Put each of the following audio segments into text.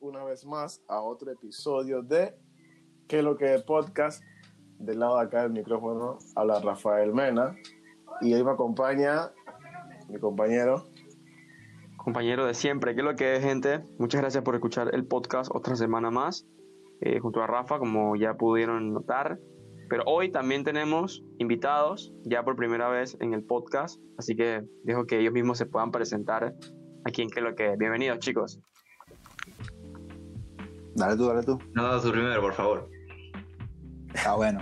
Una vez más a otro episodio de ¿Qué lo que podcast? Del lado de acá del micrófono habla Rafael Mena. Y hoy me acompaña mi compañero. Compañero de siempre, ¿qué lo que es, gente? Muchas gracias por escuchar el podcast otra semana más, eh, junto a Rafa, como ya pudieron notar. Pero hoy también tenemos invitados, ya por primera vez en el podcast, así que dejo que ellos mismos se puedan presentar aquí en qué es lo que es. Bienvenidos, chicos. Dale tú, dale tú. No, tú primero, por favor. Ah, bueno.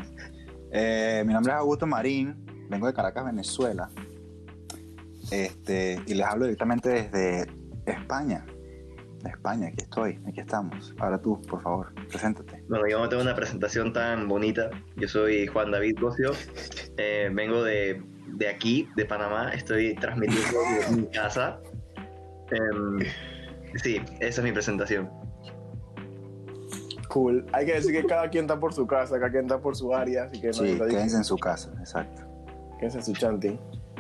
Eh, mi nombre es Augusto Marín, vengo de Caracas, Venezuela. Este, y les hablo directamente desde España. España, aquí estoy, aquí estamos. Ahora tú, por favor, preséntate. Bueno, yo no tengo una presentación tan bonita. Yo soy Juan David Gocio. Eh, vengo de, de aquí, de Panamá. Estoy transmitiendo desde mi casa. Em, sí, esa es mi presentación. Cool. Hay que decir que cada quien está por su casa, cada quien está por su área, así que no Sí, está difícil. quédense en su casa, exacto. Quédense en su chanting.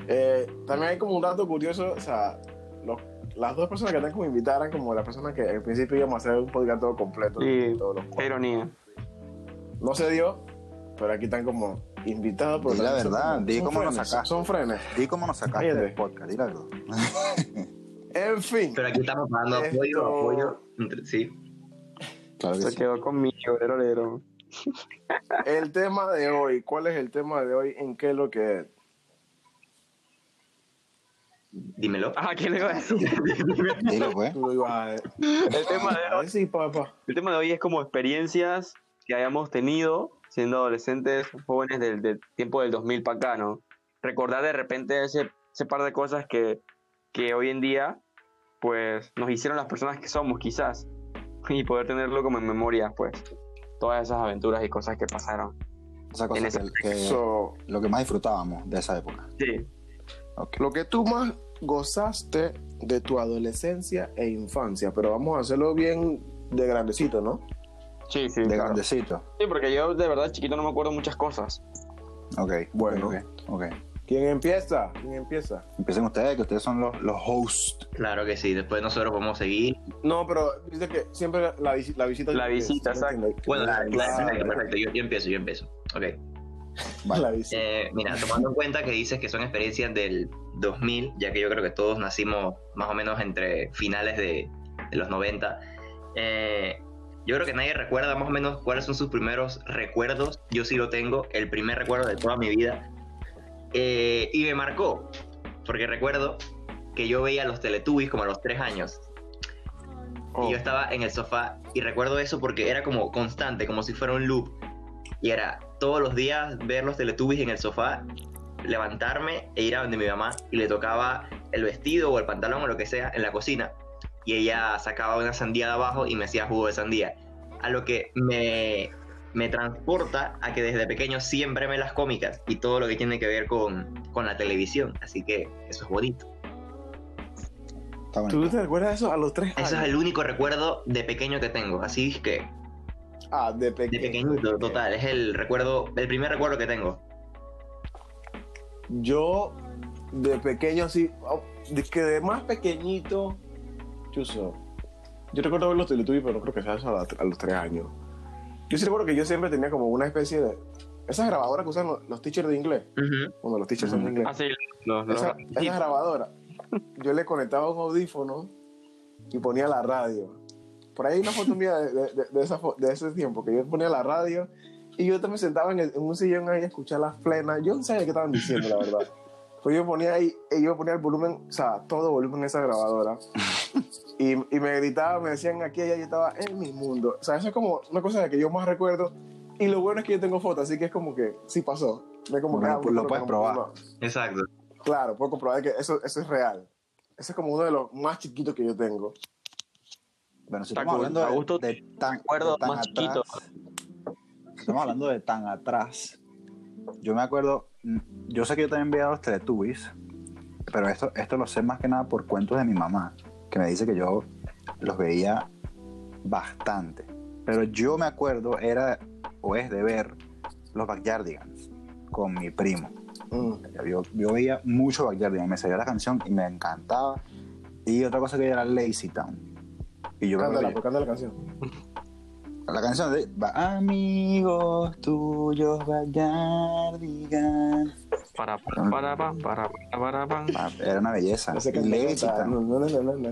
Eh, también hay como un dato curioso, o sea, los- las dos personas que están como invitadas eran como las personas que al principio íbamos a hacer un podcast todo completo. Sí, todos los ironía. No se dio, pero aquí están como invitados. pero Di la son verdad, como- di son cómo nos frenes, sacaste. Son frenes. Di cómo nos sacaste del podcast, di la verdad. En fin, Pero aquí estamos dando apoyo, apoyo. entre- Sí. Claro que Se sí. quedó conmigo, lero, lero. el tema de hoy, ¿cuál es el tema de hoy? ¿En qué es lo que es? Dímelo. Ah, ¿qué le iba a decir? Dilo, pues. El, tema de hoy, decir, papá. el tema de hoy es como experiencias que hayamos tenido siendo adolescentes, jóvenes del, del tiempo del 2000 para acá, ¿no? Recordar de repente ese, ese par de cosas que, que hoy en día, pues, nos hicieron las personas que somos, quizás. Y poder tenerlo como en memoria, pues, todas esas aventuras y cosas que pasaron. Esa En cosa ese- que, lo que más disfrutábamos de esa época. Sí, lo que tú más gozaste de tu adolescencia e infancia, pero vamos a hacerlo bien de grandecito, ¿no? sí, sí. De claro. grandecito. Sí, porque yo de verdad chiquito no me acuerdo muchas cosas. Ok, Bueno. ok, ok. ¿Quién empieza? ¿Quién empieza? Empiecen ustedes, que ustedes son los, los hosts. Claro que sí. Después nosotros podemos seguir. No, pero dice que siempre la, visi- la visita. La visita, ¿sí me exacto. Bueno, la, perfecto, perfecto. Yo, yo empiezo, yo empiezo. Ok. Vale. La visita. Eh, mira, tomando en cuenta que dices que son experiencias del 2000, ya que yo creo que todos nacimos más o menos entre finales de, de los 90, eh, yo creo que nadie recuerda más o menos cuáles son sus primeros recuerdos. Yo sí lo tengo, el primer recuerdo de toda mi vida. Eh, y me marcó, porque recuerdo que yo veía los Teletubbies como a los 3 años. Oh. Y yo estaba en el sofá y recuerdo eso porque era como constante, como si fuera un loop. Y era todos los días ver los Teletubbies en el sofá, levantarme e ir a donde mi mamá y le tocaba el vestido o el pantalón o lo que sea en la cocina. Y ella sacaba una sandía de abajo y me hacía jugo de sandía. A lo que me, me transporta a que desde pequeño siempre me las cómicas y todo lo que tiene que ver con, con la televisión. Así que eso es bonito. Está ¿Tú te recuerdas de eso a los tres años? Eso es el único recuerdo de pequeño que tengo. Así que Ah, de De pequeño. pequeñito, total. Es el recuerdo, el primer recuerdo que tengo. Yo, de pequeño, sí. oh, De que de más pequeñito. Chuso. Yo recuerdo ver los Teletubbies, pero no creo que sea eso a, la- a los tres años. Yo sí recuerdo que yo siempre tenía como una especie de. Esas grabadoras que usan los, los teachers de inglés. Bueno, los teachers son de inglés. Ah, sí, los, los- Esa, esa sí, grabadora, yo le conectaba un audífono y ponía la radio. Por ahí hay una foto mía de, de- de- esa de ese tiempo, que yo ponía la radio y yo también sentaba en, el- en un sillón ahí a escuchar las plenas. Yo no sabía qué estaban diciendo, la verdad. Pues yo ponía ahí, y yo ponía el volumen, o sea, todo volumen en esa grabadora. Y, y me gritaban, me decían aquí, allá, yo estaba en mi mundo. O sea, eso es como una cosa de que yo más recuerdo. Y lo bueno es que yo tengo fotos, así que es como que sí pasó. No es como que, Bueno, ah, pues lo puedes como- probar. no. Exacto. Claro, puedo comprobar que eso, eso es real. Ese es como uno de los más chiquitos que yo tengo. Bueno, si estamos hablando de, Augusto, de tan, recuerdo de tan más atrás, si estamos hablando de tan atrás. Yo me acuerdo, yo sé que yo también veía los Teletubbies, pero esto, esto lo sé más que nada por cuentos de mi mamá, que me dice que yo los veía bastante. Pero yo me acuerdo, era o es de ver los Backyardigans con mi primo. Mm. Yo, yo veía mucho Backyardigans, me salía la canción y me encantaba. Y otra cosa que era Lazy Town. Y yo Cántala, pues, canta la canción. la canción de Amigos tuyos, Gallardigan. Para, para, para, para, para, para, para. Era una belleza. Leicita. No, no, no, no, no.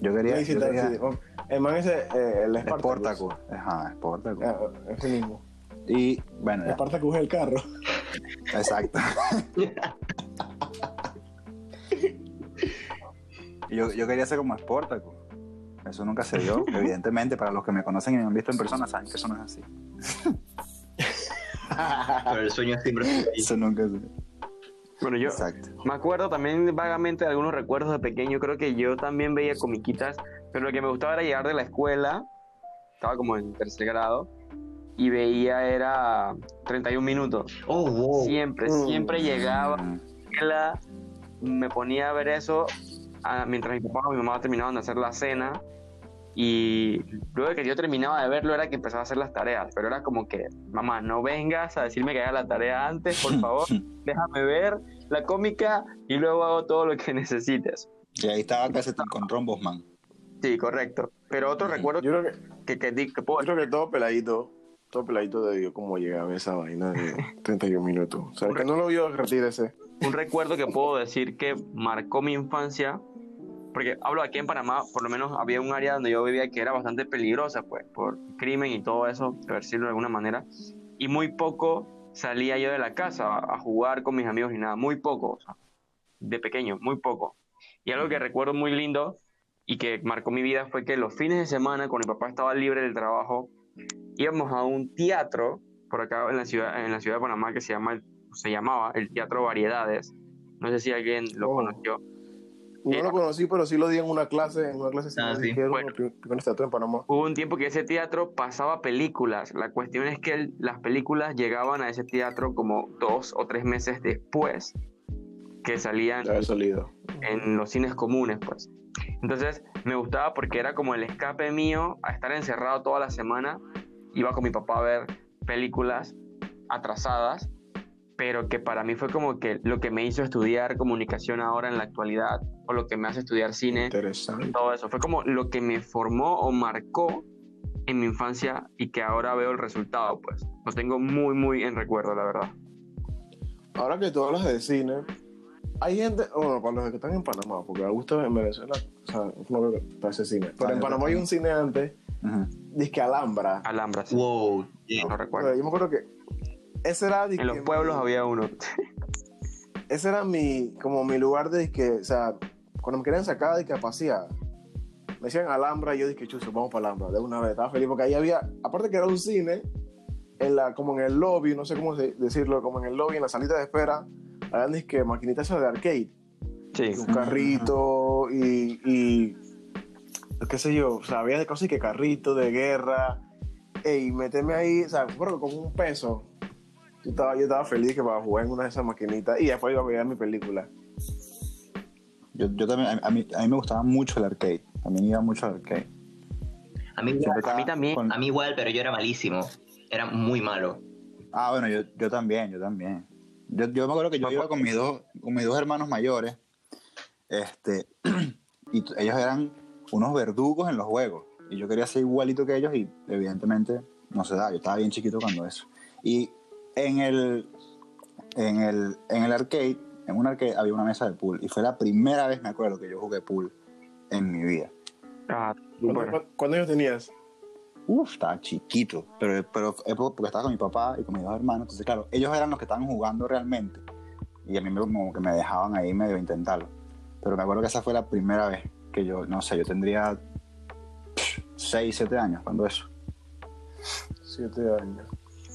Yo quería. Yo Leicita, quería sí. Oh, El man ese, eh, el Spartacus. Ajá, Sportacus. Ah, ese mismo. Y bueno, Spartacus es el carro. exacto. Yo, yo quería ser como Sportacus. Eso nunca se dio. Evidentemente, para los que me conocen y me han visto en persona, saben que eso no es así. Pero el sueño siempre. Eso nunca se dio. Bueno, yo Exacto. me acuerdo también vagamente de algunos recuerdos de pequeño. Creo que yo también veía comiquitas, pero lo que me gustaba era llegar de la escuela. Estaba como en tercer grado. Y veía era 31 minutos. Oh, wow. Siempre, Mm. siempre llegaba escuela, me ponía a ver eso mientras mi papá o mi mamá terminaban de hacer la cena y luego de que yo terminaba de verlo era que empezaba a hacer las tareas, pero era como que, mamá, no vengas a decirme que haga la tarea antes, por favor, déjame ver la cómica y luego hago todo lo que necesites. Y ahí estaba Calcetín con Rombos Man. Sí, correcto. Pero otro recuerdo Yo creo que, que, que, que puedo yo creo que todo peladito, todo peladito de Dios, cómo llegaba esa vaina de 31 minutos. O sea, que no lo vio, retírese. un recuerdo que puedo decir que marcó mi infancia, porque hablo aquí en Panamá, por lo menos había un área donde yo vivía que era bastante peligrosa, pues, por crimen y todo eso, por decirlo de alguna manera, y muy poco salía yo de la casa a, jugar con mis amigos y nada, muy poco, o sea, de pequeño, muy poco. Y algo que recuerdo muy lindo y que marcó mi vida fue que los fines de semana, cuando mi papá estaba libre del trabajo, íbamos a un teatro por acá en la ciudad, en la ciudad de Panamá que se llama se llamaba el Teatro Variedades. No sé si alguien lo Oh. conoció. No lo conocí, pero sí lo di en una clase, en una clase Ah, sí. Bueno. en teatro en Panamá. Hubo un tiempo que ese teatro pasaba películas. La cuestión es que el- las películas llegaban a ese teatro como dos o tres meses después que salían salido. en los cines comunes, pues. Entonces me gustaba porque era como el escape mío a estar encerrado toda la semana. Iba con mi papá a ver películas atrasadas, pero que para mí fue como que lo que me hizo estudiar comunicación ahora en la actualidad, o lo que me hace estudiar cine, Interesante. todo eso. Fue como lo que me formó o marcó en mi infancia y que ahora veo el resultado, pues. Lo tengo muy, muy en recuerdo, la verdad. Ahora que tú hablas de cine, hay gente, bueno, para los que están en Panamá, porque Augusto en Venezuela, o sea, no creo que está ese cine. Pero en Panamá hay un cine antes, Ujú. disque Alhambra. Alhambra, sí. Wow. yeah. No recuerdo. Pero yo me acuerdo que ese era disque En los pueblos mi- había uno. ese era mi como mi lugar de que o sea cuando me querían sacar de que pasear me decían Alhambra y yo dije chuzo vamos para Alhambra de una vez estaba feliz porque ahí había aparte que era un cine en la como en el lobby no sé cómo decirlo como en el lobby en la salita de espera habían que maquinitas de arcade Sí. un carrito y, y qué sé yo o sea había de cosas y que carrito de guerra y meterme ahí o sea con un peso yo estaba, yo estaba feliz que para jugar en una de esas maquinitas y después iba a ver mi película Yo, yo también, a, a mí, a mí me gustaba mucho el arcade. También iba mucho al arcade. A mí, A mí también. con- a mí igual, pero yo era malísimo. Era muy malo. Ah, bueno, yo, yo también, yo también. Yo, yo me acuerdo que yo iba con mis dos, con mis dos hermanos mayores, este, y ellos eran unos verdugos en los juegos. Y yo quería ser igualito que ellos y evidentemente no se da. Yo estaba bien chiquito cuando eso. Y en el, en el, en el arcade, en un arcade había una mesa de pool. Y fue la primera vez, me acuerdo, que yo jugué pool en mi vida. Ah, ¿Cuántos bueno. cuántos años tenías? Uf, estaba chiquito, pero, pero es porque estaba con mi papá y con mis dos hermanos. Entonces, claro, ellos eran los que estaban jugando realmente. Y a mí me, como que me dejaban ahí medio intentarlo. Pero me acuerdo que esa fue la primera vez que yo, no sé, yo tendría 6, 7 años cuando eso. Siete años.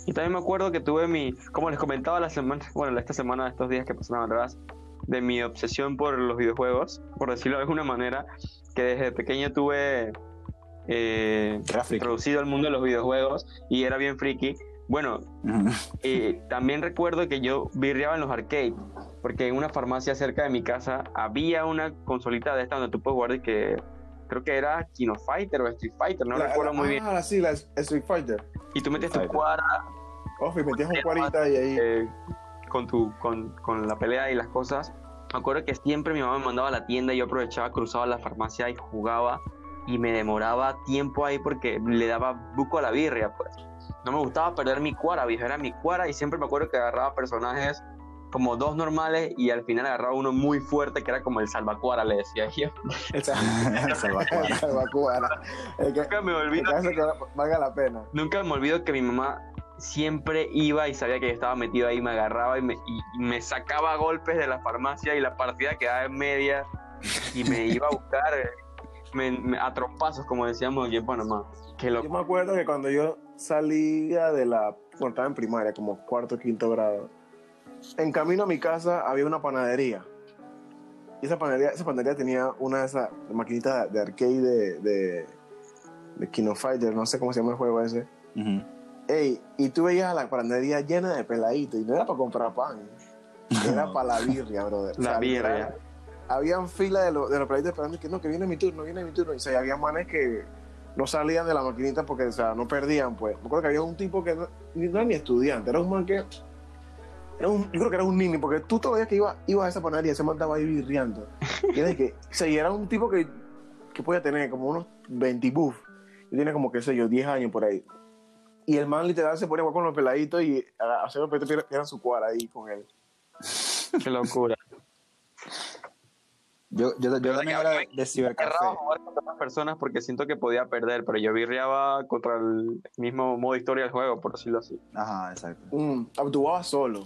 Y también me acuerdo que tuve mi, como les comentaba la semana, bueno, esta semana, estos días que pasaron atrás, de mi obsesión por los videojuegos, por decirlo de alguna manera, que desde pequeño tuve eh, introducido al mundo de los videojuegos y era bien friki. Bueno, eh, también recuerdo que yo birreaba en los arcades, porque en una farmacia cerca de mi casa había una consolita de esta donde tú puedes jugar de que creo que era Kino Fighter o Street Fighter, no La- recuerdo la- muy bien. Ah, sí, la Street Fighter. Y tú metías tu cuadra Off, y metías un cuarita y ahí. eh, con, tu, con, con la pelea y las cosas. Me acuerdo que siempre mi mamá me mandaba a la tienda y yo aprovechaba, cruzaba la farmacia y jugaba y me demoraba tiempo ahí porque le daba buco a la birria, pues. No me gustaba perder mi cuara, viejo, era mi cuara y siempre me acuerdo que agarraba personajes como dos normales y al final agarraba uno muy fuerte que era como el salvacuara, le decía yo. Esa- Salvacuara. el salvacuara. El que, Nunca me el olvido que que valga la pena. Nunca me olvido que mi mamá siempre iba y sabía que yo estaba metido ahí, me agarraba y me, y- y me sacaba golpes de la farmacia y la partida quedaba en media y me iba a buscar eh, me- me- a trompazos, como decíamos aquí en Panamá. Qué Yo me acuerdo que cuando yo salía de la. Bueno, estaba en primaria, como cuarto o quinto grado. En camino a mi casa había una panadería. Y esa panadería, esa panadería tenía una de esas maquinitas de arcade de, de, de Kino Fighter, no sé cómo se llama el juego ese. Ujú. Ey, y tú veías a la panadería llena de peladitos y no era para comprar pan, era para la birria, brother. La birria. literal, Habían fila de, los- de los peladitos esperando que no, que viene mi turno, viene mi turno. Y o sea, había manes que no salían de la maquinita porque, o sea, no perdían, pues. Me acuerdo que había un tipo que no, no era ni estudiante, era un man que. Era un, yo creo que era un niño, porque tú todavía que ibas iba a esa panadería, se mandaba ahí birriando. Y era que, o sea, y era un tipo que, que podía tener como unos 20 buff. Y tiene como, qué sé yo, 10 años por ahí. Y el man literal se ponía a jugar con los peladitos y a hacer los peladitos eran su cuadra ahí con él. Qué locura. Yo, yo, yo también era de, de cibercafé. Jugar otras personas porque siento que podía perder, pero yo birreaba contra el mismo modo historia del juego, por decirlo así. Ajá, exacto. Mm, tú jugabas solo.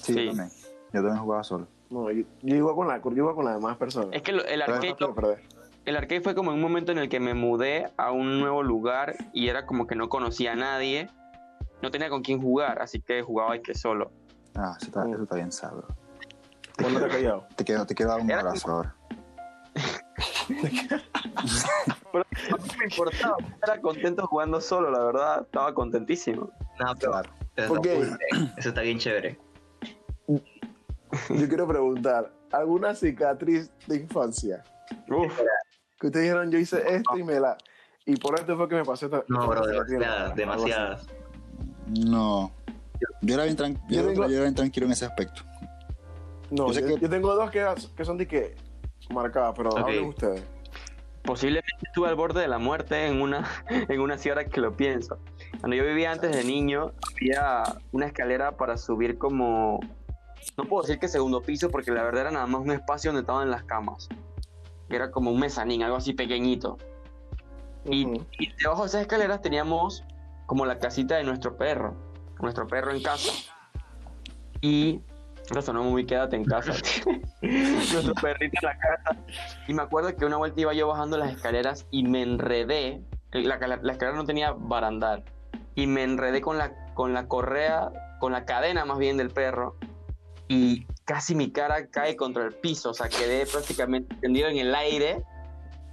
Sí, Sí. Yo también. Yo también jugaba solo. No, yo, yo iba con la, yo iba con las demás personas. Es que lo- el arcade, perder. El arcade fue como un momento en el que me mudé a un nuevo lugar y era como que no conocía a nadie, no tenía con quién jugar, así que jugaba ahí que solo. Ah, eso está, eso está bien sabro. ¿Cuándo te callado? Te quiero, te quiero dar un Era abrazo ahora. Pero no me importaba, era contento jugando solo, la verdad, estaba contentísimo. No, pero Claro. eso, ¿Por qué? está cool, eso está bien chévere. Yo quiero preguntar, ¿alguna cicatriz de infancia? Uf, Que ustedes dijeron, yo hice esto y me la... Y por esto fue que me pasó esta... No, bro, demasiadas, demasiadas. No. Yo era bien, tran- yo, Yo tengo- yo era bien tranquilo en ese aspecto. No, Yo sé yo, que- yo tengo dos que, que son de que marcadas, pero Ok. hablen ustedes. posiblemente estuve al borde de la muerte en una, en una ahora que lo pienso. Cuando yo vivía antes de niño, había una escalera para subir como, no puedo decir que segundo piso, porque la verdad era nada más un espacio donde estaban las camas. Era como un mezanín, algo así pequeñito. Y, debajo de esas escaleras teníamos como la casita de nuestro perro, nuestro perro en casa. Y eso sonó muy quédate en casa. nuestro perrito en la casa. Y me acuerdo que una vuelta iba yo bajando las escaleras y me enredé. La, la- la escalera no tenía barandal. Y me enredé con la, con la correa, con la cadena más bien del perro. Y casi mi cara cae contra el piso. O sea, quedé prácticamente tendido en el aire.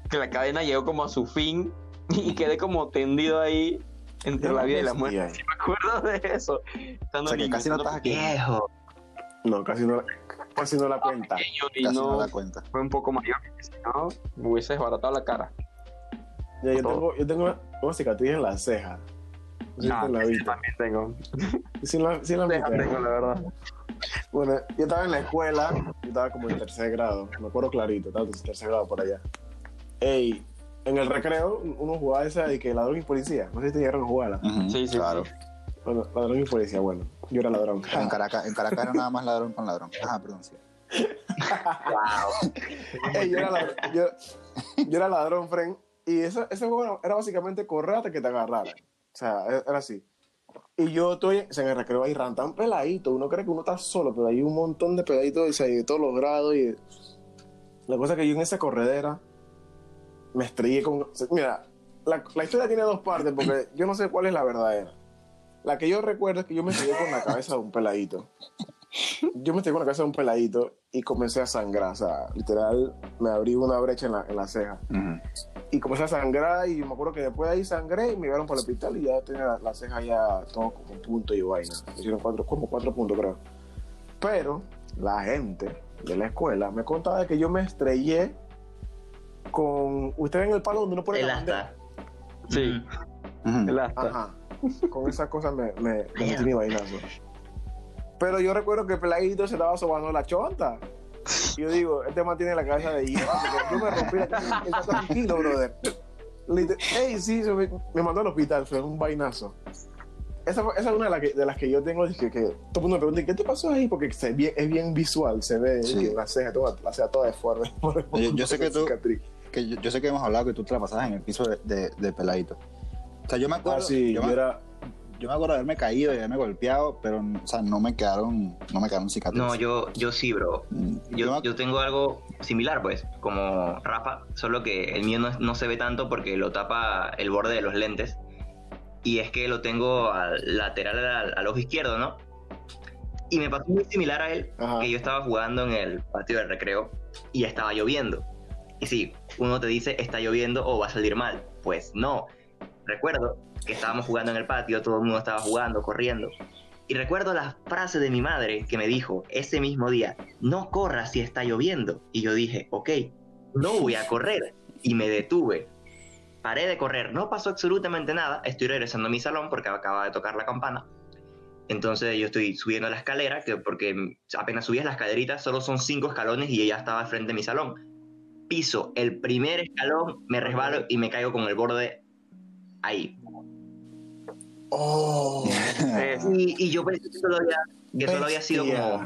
Que la cadena llegó como a su fin. Y quedé como tendido ahí entre la vida y la muerte. Sí, me acuerdo de eso. Estando O sea, que niño, casi no estás aquí. Viejo. No, casi no, casi no la cuenta. pequeño Casi no no da cuenta. fue un poco mayor. Si no, me hubiese desbaratado la cara. Ya, yo, tengo, yo tengo una, una cicatriz en la ceja. No te la viste. también tengo. Sí la, sí la tengo, la verdad. Bueno, yo estaba en la escuela, yo estaba como en tercer grado, me acuerdo clarito, estaba en tercer grado por allá. Ey, en el recreo uno jugaba esa de que ladrón y policía, no sé si te llegaron a jugarla. Ujú, Sí, sí, claro. sí. Bueno, ladrón y policía, bueno, yo era ladrón. En Caracas, en Caracas era nada más ladrón con ladrón. Ajá, perdón, sí. Wow. Ey, yo, era ladrón, yo, yo era ladrón, friend, y eso, ese juego era básicamente correr hasta que te agarraran. O sea, e, era así. Y yo estoy en el recreo ahí, ran tan peladito. Uno cree que uno está solo, pero hay un montón de peladitos o sea, de todos los grados. Y la cosa es que yo en esa corredera me estrellé con. Mira, la, la historia tiene dos partes porque yo no sé cuál es la verdadera. La que yo recuerdo es que yo me estrellé con la cabeza de un peladito. Yo me estrellé con la cabeza de un peladito y comencé a sangrar. O sea, literal, me abrí una brecha en la, en la ceja y comencé a sangrar y me acuerdo que después de ahí sangré y me llevaron para el hospital y ya tenía la, la ceja ya todo como punto y vaina. Me hicieron cuatro, como cuatro puntos creo. Pero la gente de la escuela me contaba de que yo me estrellé con... Ustedes ven el palo donde uno pone El la. Sí, Ujú. el asta. Ajá. Con esas cosas me, me, me metí mi vainazo. Pero yo recuerdo que el peladito se estaba sobando la chonta. Y yo digo, este man tiene la cabeza de hierro. Yo me rompí la cabeza. Está tranquilo, brother. liter- ey, sí, me, me mandó al hospital, fue un vainazo. Esa, esa es una de, las que, de las que yo tengo, dije, que todo el mundo me pregunta, ¿qué te pasó ahí? Porque se, bien- es bien visual, se ve Sí. que la ceja, toda, la ceja toda deforme. Yo- yo sé que tú-. Que yo, yo sé que hemos hablado que tú te la pasabas en el piso de, de, de peladito. O sea, yo me acuerdo, Ah, sí, yo, yo me, era... yo me acuerdo de haberme caído y haberme golpeado, pero o sea, no me quedaron, no me quedaron cicatrices. No, yo, yo sí, bro. Mm, Yo, yo tengo algo similar, pues, como Rafa, solo que el mío no, no se ve tanto porque lo tapa el borde de los lentes. Y es que lo tengo al lateral al, al ojo izquierdo, ¿no? Y me pasó muy similar a él, Ajá. que yo estaba jugando en el patio del recreo y estaba lloviendo. Y sí, uno te dice está lloviendo o va a salir mal. Pues no. Recuerdo que estábamos jugando en el patio, todo el mundo estaba jugando, corriendo. Y recuerdo la frase de mi madre que me dijo ese mismo día, no corras si está lloviendo. Y yo dije, ok, no voy a correr. Y me detuve. Paré de correr, no pasó absolutamente nada. Estoy regresando a mi salón porque acaba de tocar la campana. Entonces yo estoy subiendo la escalera, que porque apenas subías la escalerita, solo son cinco escalones y ella estaba al frente de mi salón. Piso el primer escalón, me resbalo y me caigo con el borde ahí. Oh, Y, y yo pensé que solo había, que solo había sido como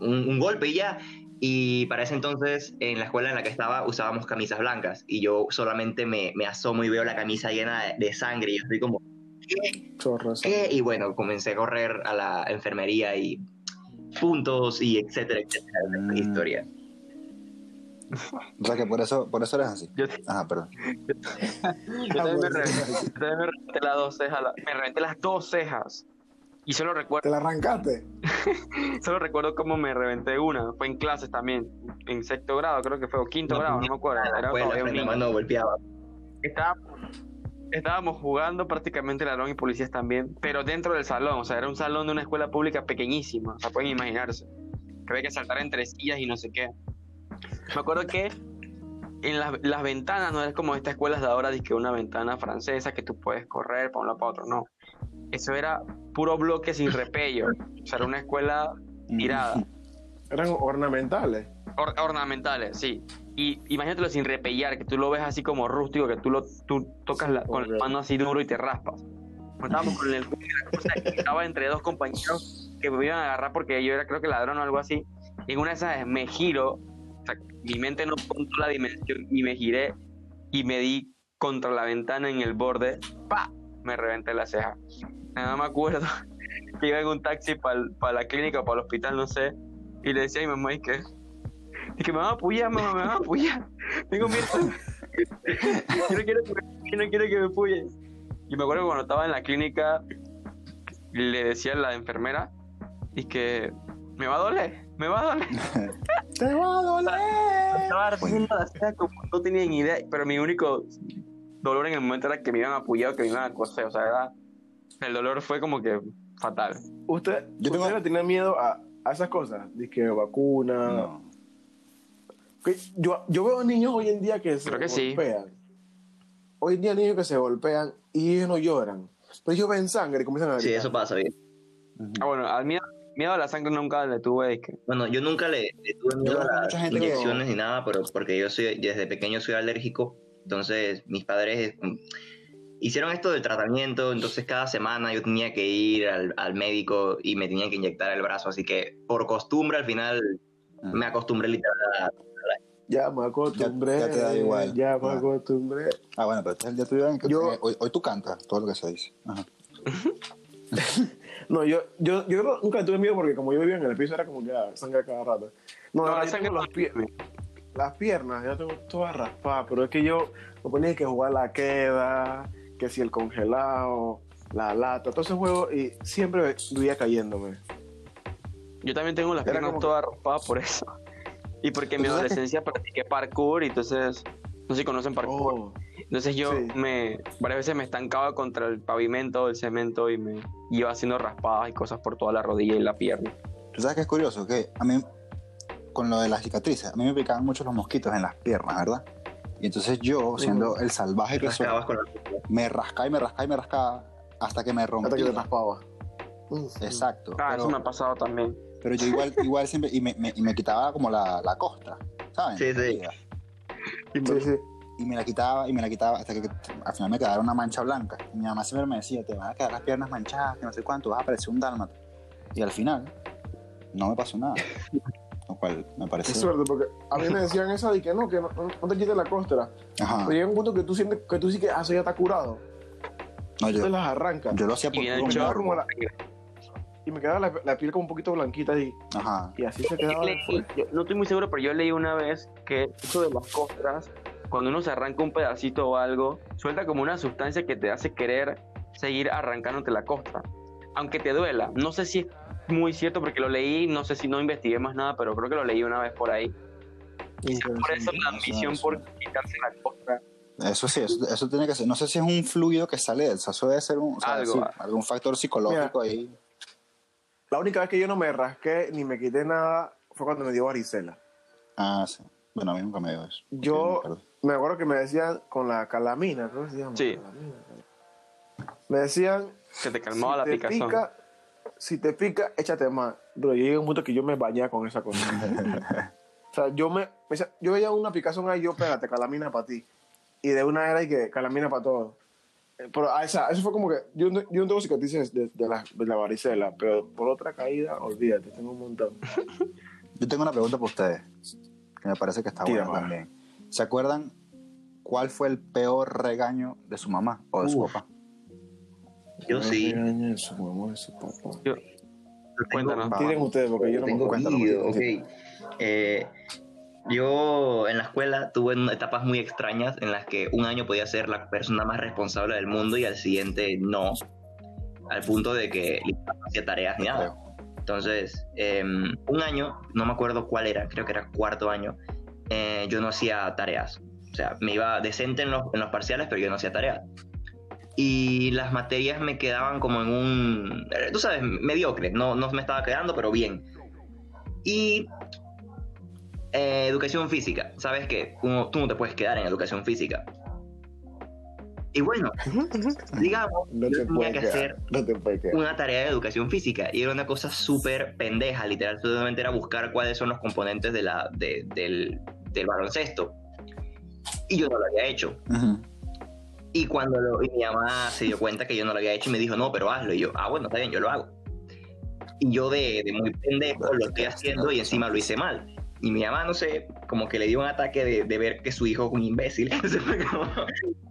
un, un golpe y ya. Y para ese entonces, en la escuela en la que estaba, usábamos camisas blancas. Y yo solamente me, me asomo y veo la camisa llena de, de sangre. Y yo estoy como, ¿qué? ¿Qué? Y bueno, comencé a correr a la enfermería y puntos y etcétera, etcétera. Mm. historia. O sea que por eso, por eso eres así. Yo, Ajá, perdón. yo también me reventé, yo también me reventé las dos cejas. la- me reventé las dos cejas. Y solo recuerdo, ¿Te la arrancaste? solo recuerdo cómo me reventé una. Fue en clases también. En sexto grado, creo que fue, o quinto grado, no me acuerdo. Era escuela, todavía un niño. mano golpeaba. Estábamos, estábamos jugando prácticamente ladrón y policías también, pero dentro del salón, o sea, era un salón de una escuela pública pequeñísima, o sea, pueden imaginarse, que había que saltar entre sillas y no sé qué. Me acuerdo que en las, las ventanas, no es como estas escuelas de ahora, que una ventana francesa que tú puedes correr para un lado para otro, no. Eso era puro bloque sin repello, o sea, era una escuela tirada. Eran ornamentales. Or- ornamentales, sí. Y imagínatelo sin repellar, que tú lo ves así como rústico, que tú lo tú tocas la- con la mano así duro y te raspas. Estábamos con el estaba entre dos compañeros que me iban a agarrar porque yo era creo que ladrón o algo así. Y en una de esas me giro, o sea, mi mente no contó la dimensión y me giré y me di contra la ventana en el borde, ¡pa! Me reventé la ceja. Nada me acuerdo que iba en un taxi para la clínica o para el hospital, no sé, y le decía a mi mamá, ¿y qué? Y que me van a apoyar, mamá, me van a apoyar. Tengo miedo. yo, no quiero que me, no quiero que me apoyen. Y me acuerdo que cuando estaba en la clínica, le decía a la enfermera, y que me va a doler, me va a doler. ¡Te va a doler! Estaba la como no tenía ni idea, pero mi único dolor en el momento era que me iban a apoyar o que me iban a coser, o sea, era, el dolor fue como que fatal. ¿Usted, Yo tengo- ¿usted le tiene miedo a, a esas cosas? Dice que vacuna. No. Yo, yo veo niños hoy en día que se Creo que sí. golpean. Hoy en día niños que se golpean y ellos no lloran. Pero ellos ven sangre y comienzan a Sí, gritar. eso pasa bien. Ah, bueno, al miedo, miedo a la sangre nunca le tuve, es que Bueno, yo nunca le, le tuve miedo a las que- inyecciones ni nada, pero porque yo soy desde pequeño soy alérgico, entonces mis padres mm, hicieron esto del tratamiento, entonces cada semana yo tenía que ir al, al médico y me tenían que inyectar el brazo, así que por costumbre al final me acostumbré literal a... Ya me acostumbré. Ya- ya te da igual. Ya me Ah. acostumbré. Ah, bueno, pero este es el día tuyo en que Yo- hoy, hoy tú cantas todo lo que se dice. Ajá. No, yo, yo, yo nunca tuve miedo porque como yo vivía en el piso era como que ah, sangre cada rato. No, No, la yo sangre tengo no los pie- las piernas, ya tengo todas raspadas, pero es que yo me ponía que jugar la queda, que si el congelado, la lata, todo ese juego y siempre vivía cayéndome. Yo también tengo las Era piernas todas raspadas por eso. Y porque en mi ¿Tú sabes que- adolescencia practiqué parkour y entonces, no sé si conocen parkour. Oh, Entonces yo sí. me, varias veces me estancaba contra el pavimento, el cemento y me iba haciendo raspadas y cosas por toda la rodilla y la pierna. Tú sabes que es curioso que a mí, con lo de las cicatrices, a mí me picaban mucho los mosquitos en las piernas, ¿verdad? Y entonces yo, siendo el salvaje que soy, me rascaba y me rascaba y me rascaba hasta que me hasta rompí. que te raspaba. Exacto. Ah, pero, eso me ha pasado también. pero yo igual, igual siempre, y me, me- y me quitaba como la, la costa, ¿saben? Sí, sí. Sí, sí. Y me la quitaba y me la quitaba hasta que al final me quedara una mancha blanca. Y mi mamá siempre me decía, te van a quedar las piernas manchadas, que no sé cuánto, vas a parecer un dálmata. Y al final no me pasó nada. Lo cual me parece... Qué suerte, porque a mí me decían eso de que no, que no, no te quites la costra. Ajá. Pero llega un punto que tú sientes que tú sí que, ah, eso ya está curado. No, Tú yo, te las arrancas. yo lo hacía Y por puro el chorro, la- Y me quedaba la, la piel como un poquito blanquita ahí. Ajá. Y así se quedaba después. yo no estoy muy seguro, pero yo leí una vez que eso de las costras, cuando uno se arranca un pedacito o algo, suelta como una sustancia que te hace querer seguir arrancándote la costra, aunque te duela. No sé si es muy cierto porque lo leí, no sé si no investigué más nada, pero creo que lo leí una vez por ahí. Quizás por eso la ambición por quitarse la costra. Eso sí, eso, eso tiene que ser. No sé si es un fluido que sale del eso debe ser un, o sea, Algo. sí, algún factor psicológico ahí. La única vez que yo no me rasqué ni me quité nada fue cuando me dio varicela. Ah, sí. Bueno, a mí nunca me dio eso. Yo me acuerdo. que me decían con la calamina, ¿cómo se llama? Sí. Calamina. Me decían, Que te calmaba si la te picazón. pica, si te pica, échate más. Pero yo llegué a un punto que yo me bañaba con esa cosa. o sea, yo me, me decía- yo veía una picazón ahí, yo pégate, calamina para ti. Y de una era y que calamina para todo. Eh, Pero ah, esa, eso fue como que yo, no- yo no tengo cicatrices de, de la, de la varicela, pero por otra caída, olvídate, tengo un montón. Yo tengo una pregunta para ustedes, que me parece que está Tira, buena también. ¿Se acuerdan cuál fue el peor regaño de su mamá o de su papá? Yo sí. Regaña de su mamá, de su papá. Yo- Cuéntanos. Ustedes, porque yo no tengo. Eh, yo en la escuela tuve etapas muy extrañas en las que un año podía ser la persona más responsable del mundo y al siguiente no, al punto de que no hacía tareas ni nada. Entonces, em, un año, no me acuerdo cuál era, creo que era cuarto año, eh, yo no hacía tareas. O sea, me iba decente en los, en los parciales, pero yo no hacía tareas. Y las materias me quedaban como en un, eh, tú sabes, mediocre. No, no me estaba quedando, pero bien. Y eh, educación física. ¿Sabes? Tú, tú no te puedes quedar en educación física. Y bueno, digamos, No yo te tenía que quedar. hacer No te una tarea de educación física y era una cosa súper pendeja, literal, solamente era buscar cuáles son los componentes de la, de- del, del baloncesto. Y yo no lo había hecho. Ujú. Y cuando lo, y mi mamá se dio cuenta que yo no lo había hecho y me dijo, no, pero hazlo. Y yo, ah, bueno, está bien, yo lo hago. Y yo de, de muy pendejo lo estoy haciendo y encima lo hice mal. Y mi mamá, no sé, como que le dio un ataque de, de ver que su hijo es un imbécil.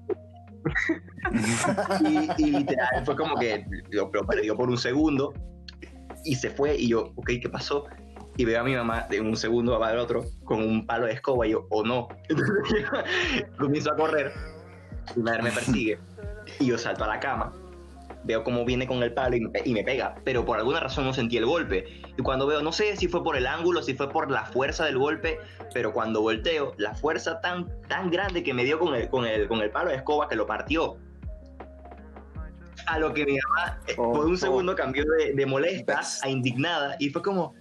Y, y literal, fue como que lo, lo perdió por un segundo y se fue. Y yo, ok, ¿qué pasó? Y veo a mi mamá de un segundo al otro con un palo de escoba y yo, o no. Entonces comienzo a correr. Mi madre me persigue y yo salto a la cama. Veo cómo viene con el palo y me, y me pega, pero por alguna razón no sentí el golpe. Y cuando veo, no sé si fue por el ángulo, si fue por la fuerza del golpe, pero cuando volteo, la fuerza tan, tan grande que me dio con el, con, el, con el palo de escoba que lo partió. A lo que mi mamá Oh, por un oh. segundo cambió de, de molesta a indignada y fue como,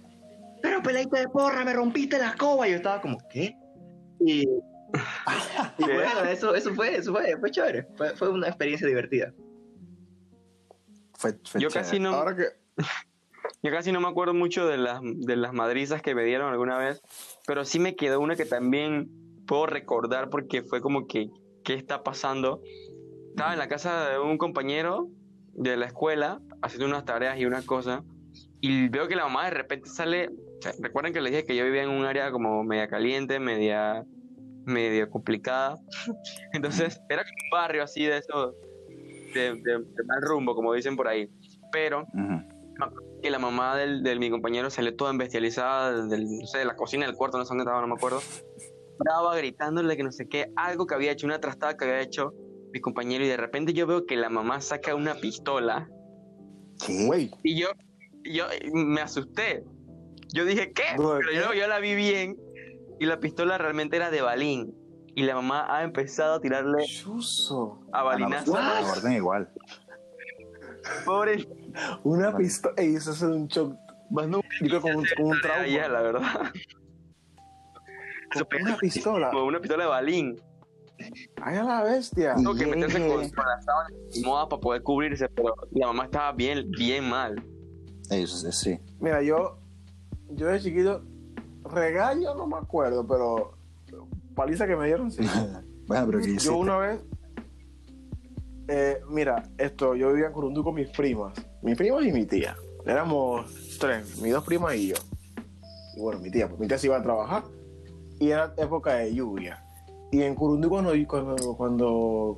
pero peleita de porra, me rompiste la escoba. Y yo estaba como, ¿qué? Y, y bueno, eso, eso fue, eso fue, fue chévere. Fue, fue una experiencia divertida. Fue, fue Yo chévere. casi no, Ahora que. yo casi no me acuerdo mucho de las, de las madrizas que me dieron alguna vez, pero sí me quedó una que también puedo recordar porque fue como que, ¿qué está pasando? Estaba en la casa de un compañero de la escuela haciendo unas tareas y unas cosas y veo que la mamá de repente sale, o sea, recuerden que les dije que yo vivía en un área como media caliente, media medio complicada, entonces era un barrio así de eso, de, de- de mal rumbo, como dicen por ahí, pero Ujú. que la mamá del, de mi compañero salió toda embestializada del, no sé, de la cocina del cuarto, no sé dónde estaba, no me acuerdo. Brava, gritándole que no sé qué, algo que había hecho, una trastada que había hecho mi compañero, y de repente yo veo que la mamá saca una pistola, ¿Qué? Güey, y yo, yo me asusté. Yo dije, ¿qué? Pero yo, yo la vi bien, y la pistola realmente era de balín. Y la mamá ha empezado a tirarle chuzo. a balinazos. orden igual. Pobre, Una pistola. Ey, eso es un shock. más no Yo creo con un, con un trauma. ya, la verdad. Una pistola. Como una pistola de balín. Ay, a la bestia. Tuvo que meterse Yeah. con, con las moda para poder cubrirse, pero la mamá estaba bien, bien mal. Eso sí, sí. Mira, yo. Yo de chiquito. Regaño no me acuerdo, pero. Paliza que me dieron, sí. Bueno, pero ¿qué hiciste? Yo una vez, eh, mira, esto, yo vivía en Curundú con mis primas, mis primas y mi tía. Éramos tres, mis dos primas y yo. Y bueno, mi tía, pues mi tía se iba a trabajar y era época de lluvia. Y en Curundú cuando, cuando, cuando,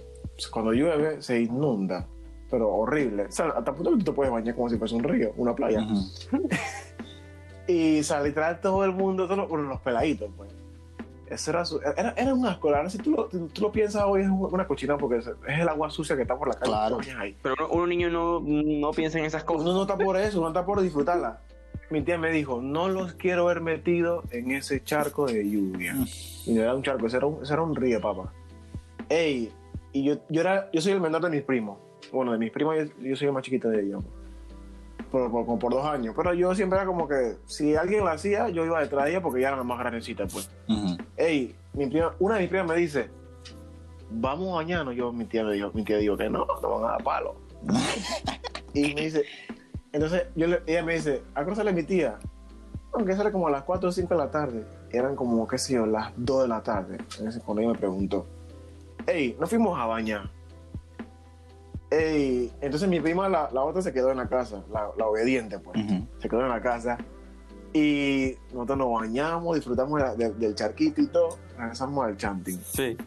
cuando llueve se inunda, pero horrible. O sea, hasta el punto que tú te puedes bañar como si fuese un río, una playa. Y o sea, literal todo el mundo, todos los, los peladitos, pues. Eso era, su- era, era un asco. Ahora, si tú lo, tú lo piensas hoy, es una cochina porque es, es el agua sucia que está por la calle. Claro. Pero uno, uno niño no, no piensa en esas cosas. Uno no está por eso, uno está por disfrutarla. Mi tía me dijo, no los quiero ver metidos en ese charco de lluvia. Y no era un charco, ese era un, ese era un río, papá. Ey, y yo, yo, era, yo soy el menor de mis primos. Bueno, de mis primos, yo, yo soy el más chiquito de ellos. Por, por, como por dos años. Pero yo siempre era como que, si alguien lo hacía, yo iba detrás de ella porque ella era la más grandecita, pues. Ujú. Ey, mi prima, una de mis primas me dice, vamos a bañarnos. Yo, mi tía me dijo, mi tía dijo que no, no van a dar palo. y me dice, entonces yo le- ella me dice, ¿a qué sale mi tía? Aunque era como a las 4 o 5 de la tarde. Eran como, qué sé yo, las 2 de la tarde. Entonces, cuando ella me preguntó, ey, nos fuimos a bañar. Ey, entonces mi prima, la, la otra, se quedó en la casa, la, la obediente, pues Ujú. se quedó en la casa y nosotros nos bañamos, disfrutamos de de- del charquito y todo, regresamos al chanting. Sí.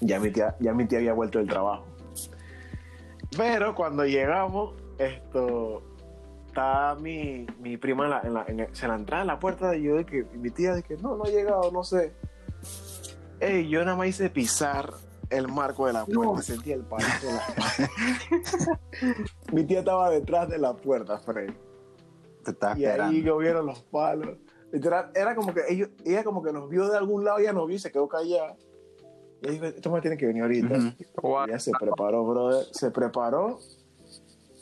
Ya mi tía, ya mi tía había vuelto del trabajo. Pero cuando llegamos, esto está mi, mi prima en la, en la- en el- se la entrada en la puerta y yo de que y mi tía de que no, no ha llegado, no sé. Ey, yo nada más hice pisar el marco de la puerta, sentí el palazo de la Mi tía estaba detrás de la puerta, Fred. Te estaba Y ahí esperando. llovieron los palos. Literal, era como que ellos, ella como que nos vio de algún lado, ella nos vio y se quedó callada. Y dijo, esto me tiene que venir ahorita. Ella se preparó, brother. Se preparó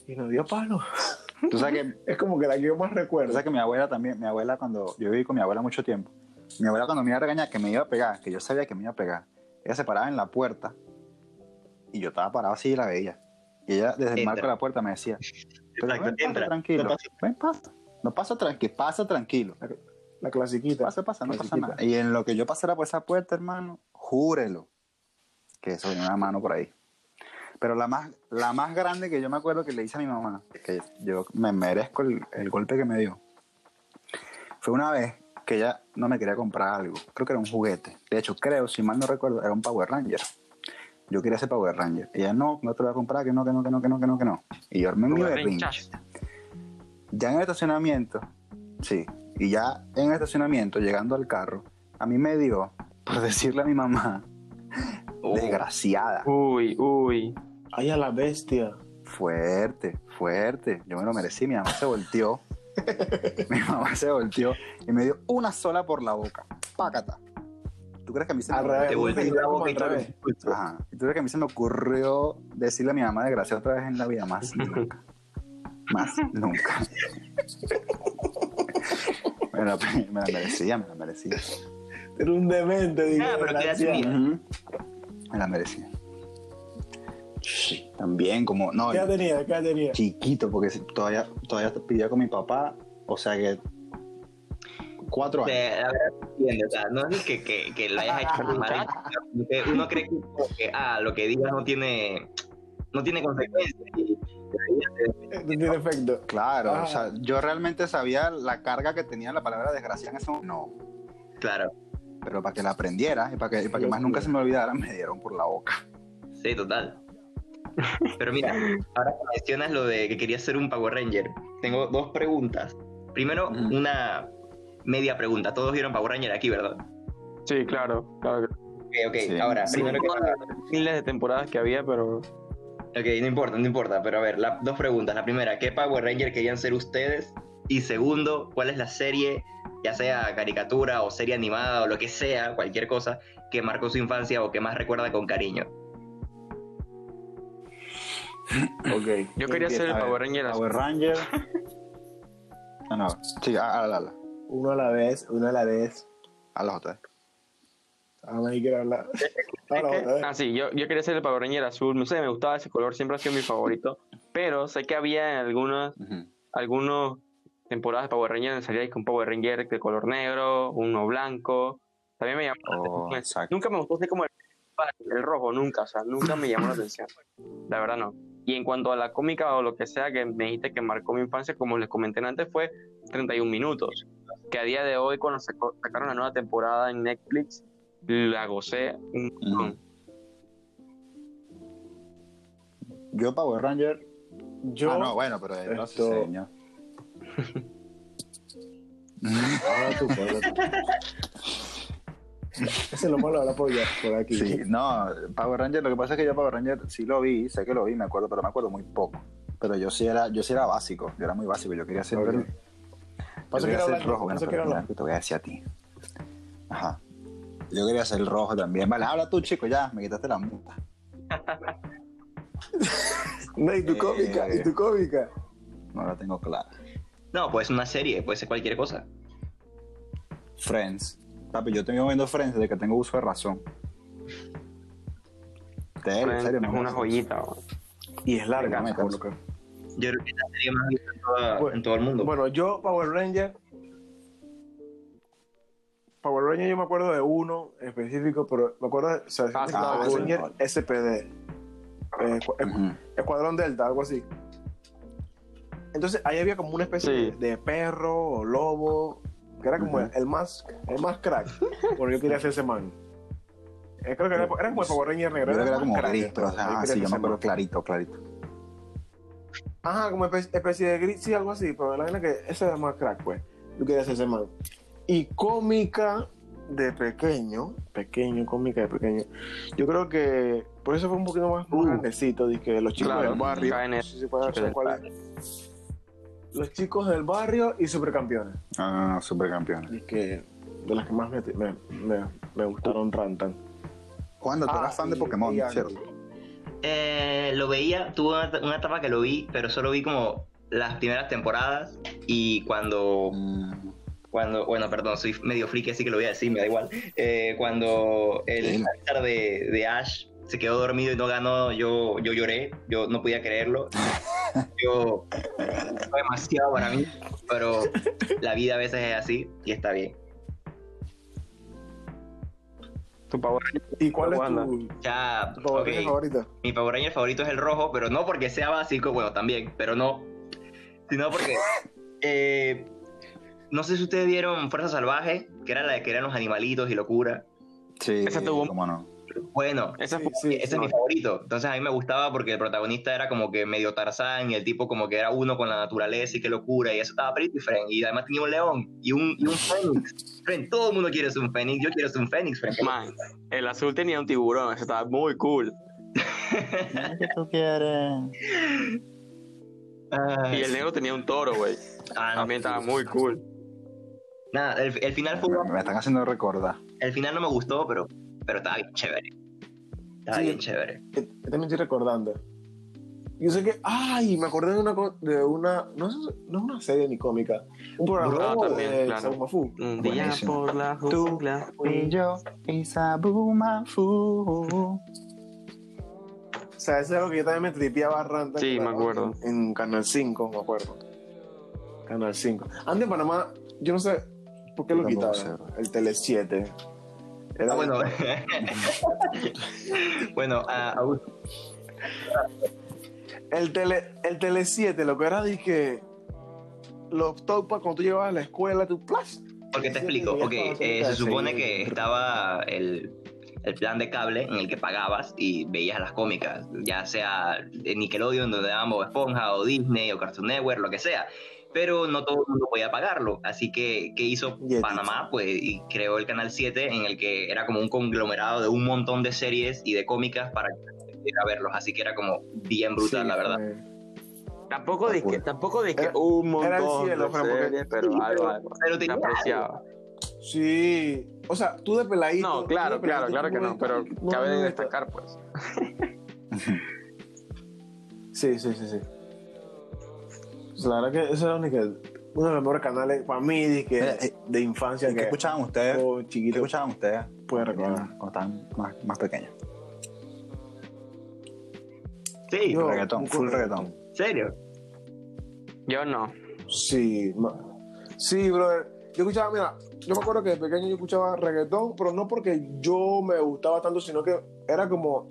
y nos dio palo. Tú sabes que Es como que la que yo más O recuerdo. sea que mi abuela también, mi abuela cuando, yo viví con mi abuela mucho tiempo, mi abuela cuando me iba a regañar que me iba a pegar, que yo sabía que me iba a pegar, ella se paraba en la puerta y yo estaba parado así y la veía. Y ella desde el marco de la puerta me decía, pero Exacto, ven, pasa tranquilo, No pasa. ven, pasa, no pasa tranquilo, pasa tranquilo, La clasiquita. pasa, pasa, no La pasa nada. Y en lo que yo pasara por esa puerta, hermano, júrelo, que eso venía una mano por ahí. Pero la más, la más grande que yo me acuerdo que le hice a mi mamá, que yo me merezco el, el golpe que me dio, fue una vez que ella no me quería comprar algo. Creo que era un juguete. De hecho, creo, si mal no recuerdo, era un Power Ranger. Yo quería ese Power Ranger. Ella no, no te lo voy a comprar, que no, que no, que no, que no, que no, que no. Y yo armé mi berrinche. Ya en el estacionamiento, sí, y ya en el estacionamiento, llegando al carro, a mí me dio por decirle a mi mamá, Oh. desgraciada, Uy, uy. Ay, a la bestia. fuerte, fuerte, yo me lo merecí, mi mamá se volteó, mi mamá se volteó y me dio una sola por la boca, pácata. ¿Tú crees que a mí se me. Te volví la boca y todo el revés. impulso. Ajá. ¿Y tú crees que a mí se me ocurrió decirle a mi mamá desgraciada otra vez en la vida? Más nunca. Más nunca. me, la, me la merecía, me la merecía. Era un demente, digo. Ah, pero? Ujú. Me la merecía. También como, no, ¿Qué edad tenía? ¿Qué edad tenía? chiquito, porque todavía, todavía vivía con mi papá, o sea que cuatro años. De- la verdad, entiendo, o sea, no es que, que, que lo hayas hecho mal, uno cree que, como que ah, lo que digas no tiene, no tiene consecuencias. Y, No tiene efecto. Claro, Ah. o sea, yo realmente sabía la carga que tenía la palabra desgracia en ese momento. No, claro, pero para que la aprendiera y para que, y para que más nunca se me olvidara, me dieron por la boca. sí, total. Pero mira, ahora que mencionas lo de que querías ser un Power Ranger, tengo dos preguntas. Primero, una media pregunta. Todos vieron Power Ranger aquí, ¿verdad? Sí, claro. claro. Ok, ok. Sí. Ahora, Sí. primero que Miles de temporadas que había, pero Ok, no importa, no importa, pero a ver, la- dos preguntas. La primera, ¿qué Power Ranger querían ser ustedes? Y segundo, ¿cuál es la serie, ya sea caricatura o serie animada o lo que sea, cualquier cosa, que marcó su infancia o que más recuerda con cariño? Ok. yo quería ser el Power Ranger azul. Power Ranger. Ah, no, sí, a, a, a, a, Uno a la vez, uno a la vez. a la otra. Ah, nadie quiere hablar. Vez. Ah, sí, yo, yo quería ser el Power Ranger azul. No sé, me gustaba ese color, siempre ha sido mi favorito. Pero sé que había en algunas Ujú. algunos temporadas de Power Ranger donde salía con Power Ranger de color negro, uno blanco. También me llamó la Oh, atención. Nunca me gustó así como el el rojo, nunca, o sea, nunca me llamó la atención. La verdad no. Y en cuanto a la cómica o lo que sea que me dijiste que marcó mi infancia, como les comenté antes, fue 31 minutos. Que a día de hoy, cuando sacaron la nueva temporada en Netflix, la gocé un montón. Yo, Power Ranger. Yo, ah, no, bueno, pero esto- diseños. Ahora tú, ahora tú. Ese es lo malo de la polla por aquí. Sí, no, Power Ranger, lo que pasa es que yo Power Ranger sí lo vi, sé que lo vi, me acuerdo, pero me acuerdo muy poco. Pero yo sí era, yo sí era básico, yo era muy básico, yo quería ser, Ok. yo que quería era ser rojo, bueno, pero era mira, te voy a decir a ti. Ajá. Yo quería ser el rojo también. Vale, habla tú, chico, ya, me quitaste la multa. No, y tu Eh. cómica, y tu cómica. No la tengo clara. No, pues una serie, puede ser cualquier cosa. Friends. Papi, yo te vengo viendo Friends desde que tengo uso de razón. Serio, es una joyita. bro. Y es larga, me. Yo creo que es la serie más vista en, toda- Bueno, en todo el mundo. Bueno, yo, Power Ranger. Power Ranger, yo me acuerdo de uno específico, pero me acuerdo de o sea, Ah, Power sí. Ranger SPD. eh, escu- Ujú. Escuadrón Delta, algo así. Entonces ahí había como una especie Sí. de, de perro o lobo, que era como el, más, el más crack. Bueno, yo quería ser ese man. Eh, creo que era, era como el Power Ranger negro. era el como crack de gris, pero o todos. sea, Yo ah, sí, yo me acuerdo clarito, clarito. Ajá, como espe- especie de gris, sí, algo así, pero la verdad que ese era más crack, pues. Yo quería ser ese man. Y cómica de pequeño, pequeño, cómica de pequeño. Yo creo que por eso fue un poquito más, Uh. grandecito, de que los chicos Claro, del barrio. no sé si pueden Los chicos del barrio y supercampeones. Ah, supercampeón. Y que de las que más me, me, me, me gustaron Rantan. ¿Cuándo tú Ah, eras fan de y- Pokémon, cierto? Eh, lo veía, tuve una, una etapa que lo vi, pero solo vi como las primeras temporadas y cuando, Mm, cuando bueno, perdón, soy medio friki, así que lo voy a decir, me da igual. Eh, cuando el. Charizard de, de Ash se quedó dormido y no ganó, yo, yo lloré, yo no podía creerlo. Yo, fue demasiado para mí, pero la vida a veces es así y está bien. Tu Power ¿Y cuál es tu, Ya, tu Power favorito? Mi Power Ranger favorito es el rojo, pero no porque sea básico, bueno, también, pero no. Sino porque. eh, no sé si ustedes vieron Fuerza Salvaje, que era la de que eran los animalitos y locura. Sí, Esa tuvo- no. Bueno, Esa Sí, fue sí, ese sí. es mi favorito. Entonces a mí me gustaba porque el protagonista era como que medio Tarzán y el tipo como que era uno con la naturaleza y qué locura. Y eso estaba pretty friend. Y además tenía un león y un, y un fénix. Friend, todo el mundo quiere ser un fénix. Yo quiero ser un fénix, friend. Man, el azul tenía un tiburón, eso estaba muy cool. ¿Qué tú quieres? Ay, Y el negro tenía un toro, güey. ah, no. También estaba muy cool. Nada, el, el final fue me están haciendo recordar. El final no me gustó, pero, pero estaba bien chévere. Estaba Sí. bien chévere. Yo también estoy recordando. Yo sé que, ay, me acordé de una, co- de una no, es, no es una serie ni cómica, un programa Ah, de también, claro. Saumafu. Un día Buenísimo. por la Tú jungla. y yo y Sabumafu. O sea, eso es algo que yo también me tripeaba Ranta. Sí, me acuerdo. En, en Canal 5, me acuerdo. Canal 5. Antes en Panamá, yo no sé por qué Yo lo quitaron. El Tele 7. Era bueno, bueno Augusto, El Tele, el Tele 7, lo que era de que los topas cuando tú llegabas a la escuela, tú ¡plas! porque te explico. Ok, eh, se supone que estaba el, el plan de cable en el que pagabas y veías las cómicas, ya sea en Nickelodeon, donde daban Bob Esponja, o Disney, o Cartoon Network, lo que sea. Pero no todo el mundo podía pagarlo. Así que, ¿qué hizo. Panamá? Pues y creó el Canal 7, en el que era como un conglomerado de un montón de series y de cómicas para que pudiera verlos. Así que era como bien brutal, Sí, la verdad. Tampoco de que, tampoco de que Era- un montón era el cielo, de series, pero Sí, algo, pero- algo. pero tenía apreciaba. Sí, o sea, tú de peladito. No, claro, claro, claro que no, pero no, cabe destacar, pues. Sí, sí, sí, sí. Sea, la verdad que ese era único, uno de los mejores canales para mí de, que, eh, de infancia ¿Qué que escuchaban ustedes? todo ¿Qué chiquito escuchaban ustedes puede recordar. cuando estaban más, más pequeños? Sí, Yo- reggaetón, full poco- reggaetón. serio. Yo no. Sí, ma- sí, brother. Yo escuchaba, mira, yo me acuerdo que de pequeño yo escuchaba reggaetón, pero no porque yo me gustaba tanto, sino que era como,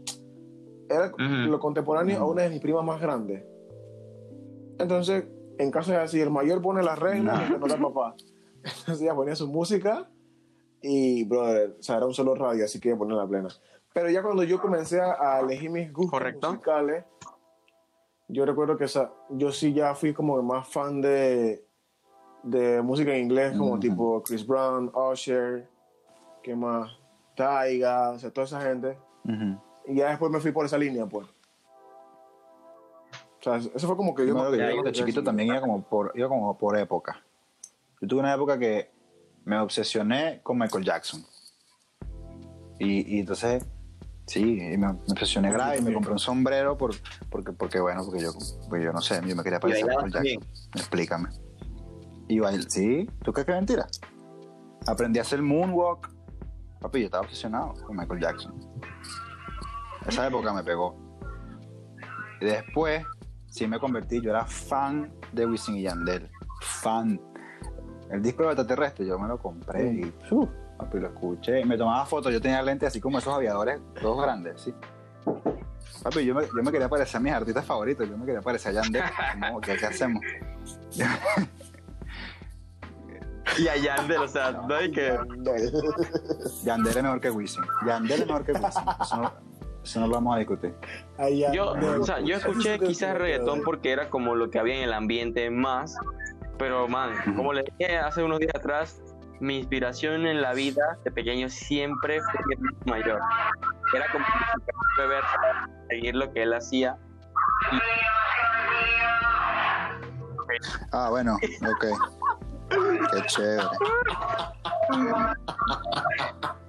era lo contemporáneo a una de mis primas más grandes. Entonces, en caso de así, el mayor pone las reglas y el menor el papá. Entonces ella ponía su música y, brother, o sea, era un solo radio, así que ella ponía la plena. Pero ya cuando yo comencé a, a elegir mis gustos Correcto. musicales, yo recuerdo que o sea, yo sí ya fui como más fan de, de música en inglés, como Ujú. tipo Chris Brown, Usher, ¿qué más? Taiga, o sea, toda esa gente. Ujú. Y ya después me fui por esa línea, pues. O sea, eso fue como que yo... Yo me yo yo de chiquito también iba como por, iba como por época. Yo tuve una época que me obsesioné con Michael Jackson. Y, y entonces, sí, y me, me obsesioné grave y me compré un sombrero por, porque, porque, bueno, porque yo, porque yo no sé, yo me quería parecer a Michael Jackson. Explícame. Y bail, sí, ¿tú crees que es mentira? Aprendí a hacer moonwalk. Papi, yo estaba obsesionado con Michael Jackson. Esa época me pegó. Y después, sí me convertí, yo era fan de Wisin y Yandel. Fan. El disco de extraterrestre yo me lo compré y ¡uh! papi, lo escuché. Me tomaba fotos, yo tenía lentes así como esos aviadores, todos grandes, sí. Papi, yo me, yo me quería parecer a mis artistas favoritos, yo me quería parecer a Yandel. ¿Qué, qué hacemos? Y a Yandel, o sea, no hay que. Yandel es mejor que Wisin. Yandel es mejor que Wisin. Eso no, eso no lo vamos a discutir. Ahí ya- Yo, no, o sea, yo eso escuché quizás reggaetón porque era como lo que había en el ambiente más, pero man, como les dije hace unos días atrás, mi inspiración en la vida de pequeño siempre fue mayor. Era como que ver seguir lo que él hacía. Ah, bueno, ok. Qué chévere.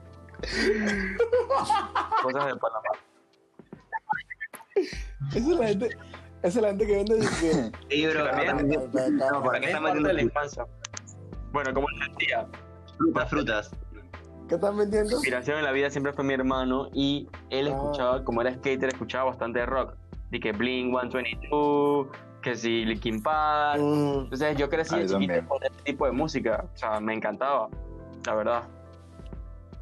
Cosas de Panamá. Esa es la gente, esa es la gente que vende disque. Sí, bro, No, ¿para qué Es están vendiendo infancia. Bueno, como les decía, frutas, frutas? ¿Qué están vendiendo? inspiración en la vida siempre fue mi hermano y él Ah. escuchaba, como era skater, escuchaba bastante rock. De que Blink 122, que si Linkin Park. Mm, Entonces yo crecí de chiquito con ese tipo de música. O sea, me encantaba, la verdad.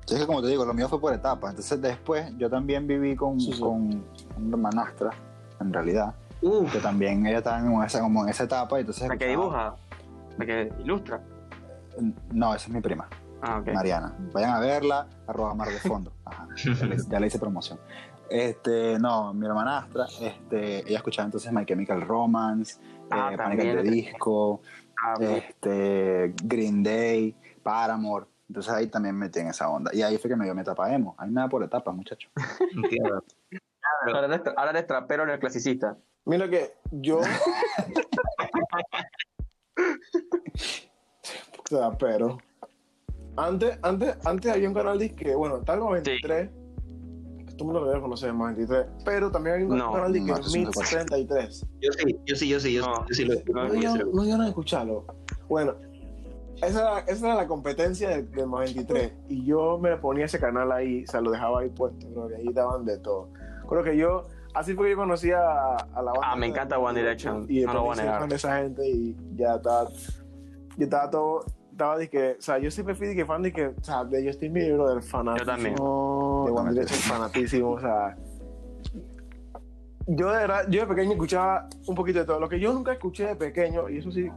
Es que como te digo, lo mío fue por etapas. Entonces después yo también viví con, Sí, sí. con una hermanastra, en realidad, Uf, que también ella estaba en esa, como en esa etapa. Y entonces La que dibuja, la que ilustra. No, esa es mi prima, Ah, ok. Mariana. Vayan a verla, arroba mar de fondo. Ajá, ya, le, ya le hice promoción. Este, no, mi hermanastra, este, ella escuchaba entonces My Chemical Romance, Ah, eh, Panic! at the Disco, Ah, este, Green Day, Paramore. Entonces ahí también me metí en esa onda. Y ahí fue que me dio mi etapa emo. Hay nada por etapas, muchachos. Ahora eres, ahora eres trapero en el clasicista. Mira que yo. o sea, pero. Antes, antes, antes había un canal disque, bueno, está el 93. Todo el mundo lo debe conocer, el 93. Pero también hay un No, canal disque, no, el eso sí me Mix acuerdo. 33. Yo sí, yo sí, yo sí, yo, No. yo sí lo No, No, sí, yo, sí. no a escucharlo. Bueno, esa era, esa era la competencia del, del 93. Y yo me ponía ese canal ahí, o sea, lo dejaba ahí puesto, bro, y ahí daban de todo. Creo que yo, así fue que yo conocí a, a la banda. Ah, me de- encanta One Direction, Y no lo voy a negar. de esa gente y ya estaba. Yo estaba todo. Estaba de que, o sea, yo siempre fui de que fan de que, o sea, de Justin Bieber, del fanático. Yo también. De One. Direction, fanatísimo, o sea. Yo de verdad, yo de pequeño escuchaba un poquito de todo. Lo que yo nunca escuché de pequeño, y eso sí,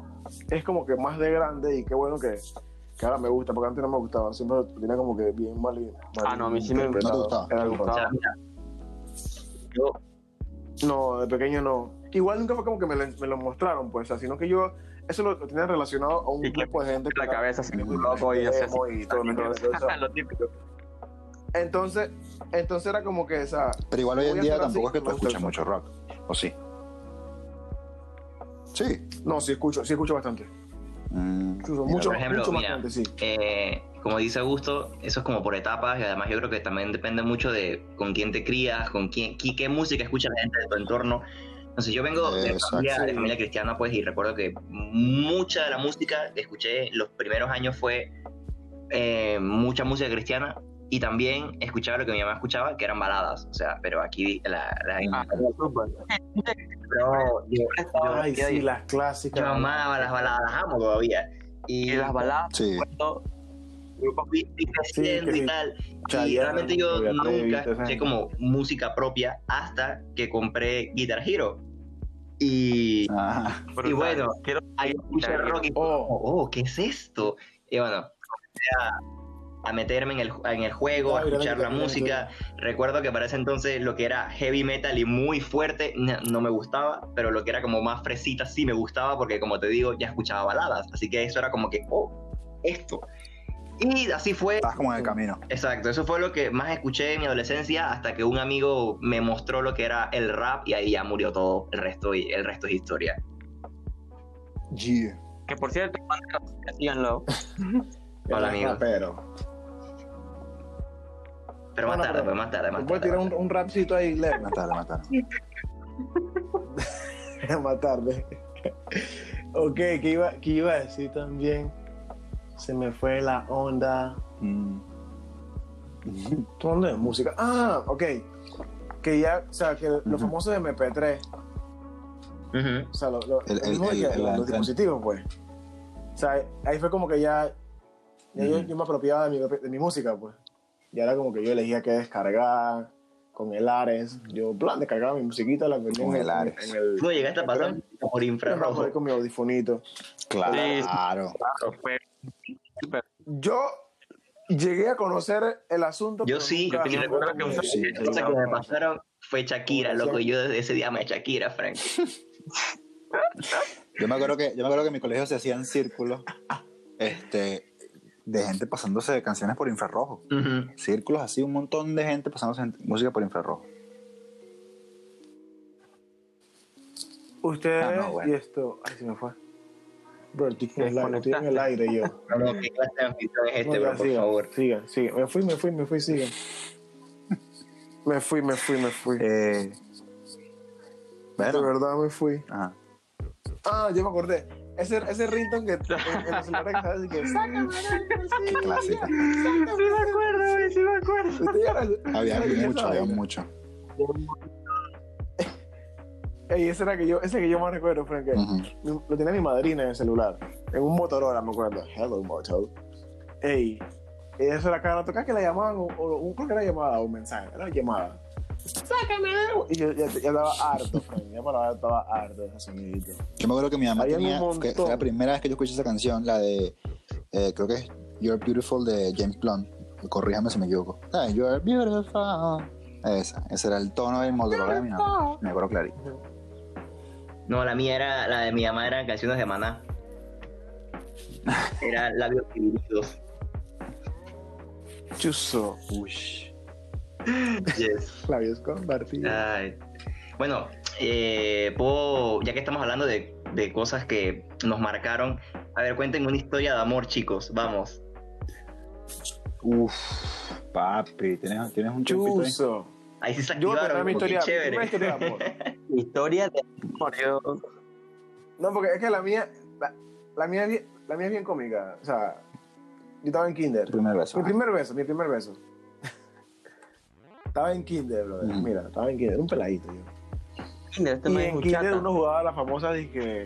es como que más de grande, y qué bueno que, que ahora me gusta, porque antes no me gustaba. Siempre lo tenía como que bien mal. mal Ah, no, a mí sí me- interpretado. ¿No te gustaba? Era Me algo O sea, raro. mira, yo, No, de pequeño no. Igual nunca fue como que me lo, me lo mostraron, pues, o sea, sino que yo eso lo, lo tenía relacionado a un Y que grupo de gente La era- cabeza así, que loco y así. y todo. Lo típico. Entonces, entonces era como que esa. Pero igual hoy en día tampoco así, es que tú escuches mucho rock. ¿O sí? Sí. No, sí escucho, sí escucho bastante. Mm, Escucho mucho, por ejemplo, mucho mira, bastante, sí. eh, como dice Augusto, eso es como por etapas y además yo creo que también depende mucho de con quién te crías, con quién, qué, qué música escucha la gente de tu entorno. Entonces yo vengo de familia, de familia cristiana pues y recuerdo que mucha de la música que escuché los primeros años fue eh, mucha música cristiana y también escuchaba lo que mi mamá escuchaba que eran baladas, o sea, pero aquí la, la- Ah, yo, yo- Ay, yo- sí, las clásicas. yo amaba las baladas, las amo todavía. Y, Y las baladas, Sí. recuerdo, grupos creciendo y sí. tal. Y Chayanne, realmente yo nunca escuché como música propia hasta que compré Guitar Hero. Y Ah, Y bueno, quiero ahí escuché rock y Oh. como, oh, ¿qué es esto? Y bueno, comencé a, a meterme en el, en el juego, a escuchar la música. Recuerdo que para ese entonces lo que era heavy metal y muy fuerte no, no me gustaba, pero lo que era como más fresita sí me gustaba porque como te digo, ya escuchaba baladas. Así que eso era como que, oh, esto. Y así fue estás como en el camino. Exacto, eso fue lo que más escuché en mi adolescencia hasta que un amigo me mostró lo que era el rap y ahí ya murió todo el resto y el resto es historia. Yeah. Que por cierto, síganlo. Hola, amigo. Pero más tarde, pero- pues más tarde, más ¿Me puedes tarde. tirar un, un rapcito ahí, Glenn? Matarle, matarle. Más tarde. ok, ¿qué iba, qué iba a decir también? Se me fue la onda. Mm. ¿Tú hablando de música? Ah, ok. Que ya, o sea, que los Ujú. famosos MP3, Ujú. o sea, lo, lo- El- el- el- los dispositivos, pues. O sea, ahí fue como que ya, ya yo, yo me apropiaba de mi, de mi música, pues. Ya era como que yo elegía qué descargar con el Ares. Yo, plan, descargaba mi musiquita, la ponía Con en el Ares. En el, No llegaste a pasar por Yo infrarrojo. con mi audifonito. Claro. Sí. Fue Yo llegué a conocer el asunto. Yo sí, nunca- y recuerdo que me- usaba- Sí, cosa que me pasaron fue Shakira, loco. Yo desde ese día me Shakira, Frank. Yo me acuerdo que, yo me acuerdo que en mi colegio se hacían círculos este, de gente pasándose canciones por infrarrojo. Círculos así, un montón de gente pasándose música por infrarrojo. Ustedes Ah, no, bueno. y esto. Ay, se me fue. Bro, estoy en el aire, estoy en el aire yo. Clase de anfitrión es este, No, bro, por sigan, favor. Sigan, sigan. Me fui, me fui, me fui, sigan. Me fui, me fui, me fui. Eh, de verdad me fui. ajá. Ah, ya me acordé. Ese, ese ringtone que en, en los celulares que sabes así que. Sácame, Qué clásica. Sí me acuerdo, güey, sí me acuerdo. Había ¿sabe qué mucho, había mucho. Ey, ese era que yo, ese que yo más recuerdo, Frank. mi- Lo tenía mi madrina en el celular. En un Motorola, me acuerdo. Hello, Moto. Ey, eso era cada rato. Que la llamaban, o, o creo que era llamada o un mensaje. Era llamada. Sácame. Y yo ya, ya estaba harto, Frank. Ya para estaba harto de ese sonidito. Yo me acuerdo que mi mamá tenía, que fue la primera vez que yo escuché esa canción, la de, eh, creo que es You're Beautiful de James Blunt. Corríjame si me equivoco. Ah, You're Beautiful. Esa, ese era el tono del Motorola de mi mamá. Me acuerdo clarito. No, la mía era, la de mi mamá eran canciones de maná. Era labios divididos. Chuso. Uy. Yes. Labios compartidos. Ay. Bueno, eh, puedo, ya que estamos hablando de, de cosas que nos marcaron, a ver, cuéntenme una historia de amor, chicos. Vamos. Uf, papi, ¿tienes, tienes un chupito ahí? Chuso. Ahí sí se Yo voy a activaron, contar mi historia, mi chévere. historia de amor. Historia de amor. yo- No, porque es que la mía, la, la mía, es bien- la mía es bien cómica. O sea, yo estaba en kinder. Primer beso. Mi primer beso, mi primer beso. Estaba en kinder, brother. Ujú. Mira, estaba en kinder, un peladito yo. Kinder, este Y es en kinder chata. uno jugaba la famosa de que...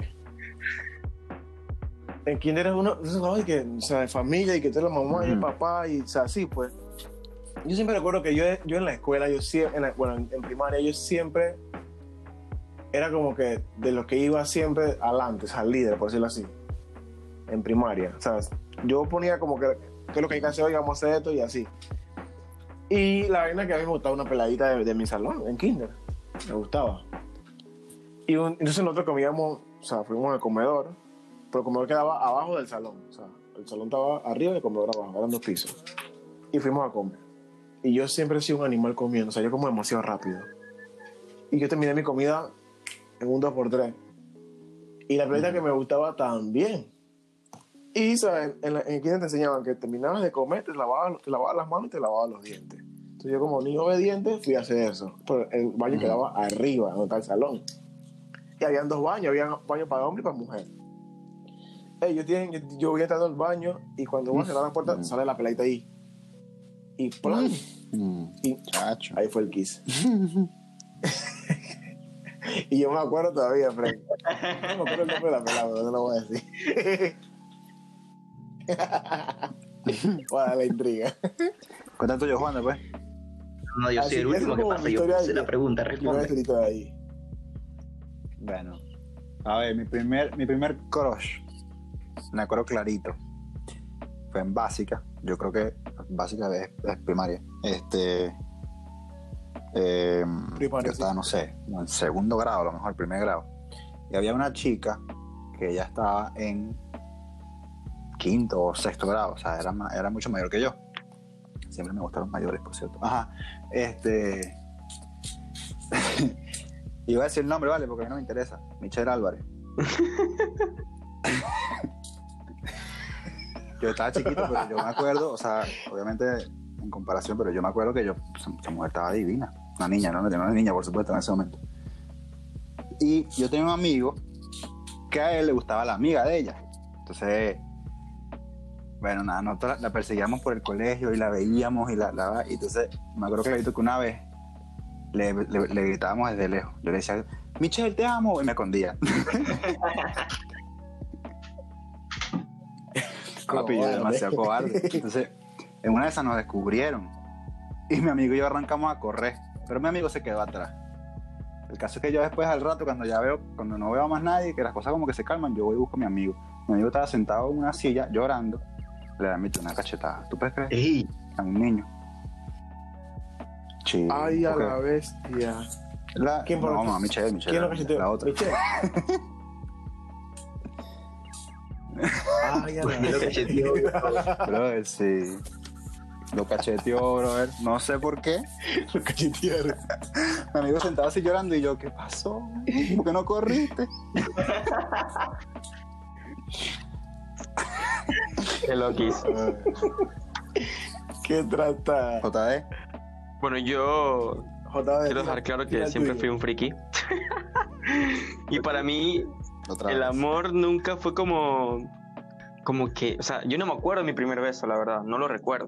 En kinder uno, uno jugaba de que, o sea, de familia y que tú eres la mamá y el papá y, o sea, así pues. Yo siempre recuerdo que yo, yo en la escuela, yo siempre, en la- bueno, en, en primaria, yo siempre era como que de los que iba siempre adelante, o sea, líder, por decirlo así. En primaria, o sea, yo ponía como que, que lo que hay que hacer hoy, vamos a hacer esto y así. Y la vaina que a mí me gustaba una peladita de, de mi salón, en kinder. Me gustaba. Y un- entonces nosotros comíamos, o sea, fuimos al comedor, pero el comedor quedaba abajo del salón. O sea, el salón estaba arriba y el comedor abajo, eran dos pisos. Y fuimos a comer. Y yo siempre he sido un animal comiendo, o sea, yo como demasiado rápido. Y yo terminé mi comida en un 2x3. Y la pelota que me gustaba también. Y ¿sabes? en, la, en te enseñaban que terminabas de comer, te lavabas, te lavabas las manos y te lavabas los dientes. Entonces yo como niño obediente fui a hacer eso. Pero el baño quedaba arriba, donde está el salón. Y habían dos baños, había baño para hombre y para mujer. Ey, yo, tienen, yo, voy entrando al baño y cuando voy a cerrar la puerta sale la peladita ahí. Y plan, y chacho. ahí fue el kiss. y yo me acuerdo todavía, Frank. No me acuerdo el nombre de la pelada, no lo voy a decir. Para la intriga. Cuenta tuyo, Juan, pues. No, yo Así soy el último que pasa. Yo puse la pregunta, responde. ahí. Bueno. A ver, mi primer, mi primer crush. Me acuerdo clarito. Fue en básica. Yo creo que básica es, es primaria. Este. eh, Primaria, yo sí. estaba, no sé, en segundo grado, a lo mejor, primer grado. Y había una chica que ya estaba en quinto o sexto grado. O sea, era, era mucho mayor que yo. Siempre me gustaron mayores, por cierto. Ajá. Este. Iba a decir el nombre, vale, porque a mí no me interesa. Michelle Álvarez. yo estaba chiquito, pero yo me acuerdo, o sea, obviamente en comparación, pero yo me acuerdo que yo, esa mujer estaba divina. Una niña, ¿no? Tenía una niña, por supuesto, en ese momento. Y yo tenía un amigo que a él le gustaba la amiga de ella. Entonces, bueno, nada, nosotros la, la perseguíamos por el colegio y la veíamos y la, la y entonces me acuerdo clarito que una vez le, le- le gritábamos desde lejos. Yo le decía, Michelle, te amo, y me escondía. Papi, yo demasiado cobarde. Entonces, en una de esas nos descubrieron. Y mi amigo y yo arrancamos a correr. Pero mi amigo se quedó atrás. El caso es que yo después al rato, cuando ya veo, cuando no veo a más nadie, que las cosas como que se calman, yo voy y busco a mi amigo. Mi amigo estaba sentado en una silla llorando. Le da una cachetada. ¿Tú puedes creer? Ey, A un niño. Sí. Ay, a la bestia. la- ¿Quién fue no, no, Michelle, Michelle. ¿Quién lo cacheteó? La otra. Michelle. Ay, a la lo cacheteó. Brother, sí. Lo cacheteó, brother. No sé por qué. Lo cachetearon. Mi amigo sentado así llorando y yo, ¿qué pasó? ¿Por qué no corriste? Qué loquis. ¿Qué trata? JD. Bueno, yo JD. quiero dejar claro que siempre fui un friki. y para mí, Otra el vez. amor nunca fue como. Como que. O sea, yo no me acuerdo de mi primer beso, la verdad. No lo recuerdo.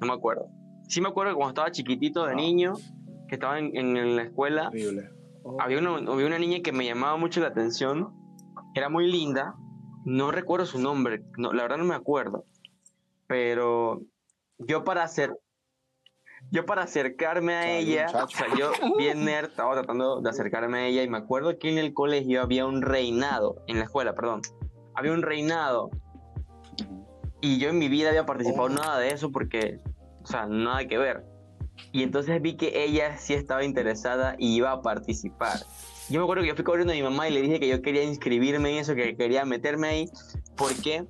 No me acuerdo. Sí me acuerdo que cuando estaba chiquitito de No. niño, que estaba en, en la escuela, Horrible. Oh. había una, había una niña que me llamaba mucho la atención. Era muy linda. No recuerdo su nombre. No, la verdad no me acuerdo. Pero yo para hacer. Yo para acercarme a ella, o sea, yo bien nerd, estaba tratando de acercarme a ella y me acuerdo que en el colegio había un reinado, en la escuela, perdón, había un reinado y yo en mi vida había participado Oh. nada de eso porque, o sea, nada que ver. Y entonces vi que ella sí estaba interesada y iba a participar. Yo me acuerdo que yo fui corriendo a mi mamá y le dije que yo quería inscribirme en eso, que quería meterme ahí, porque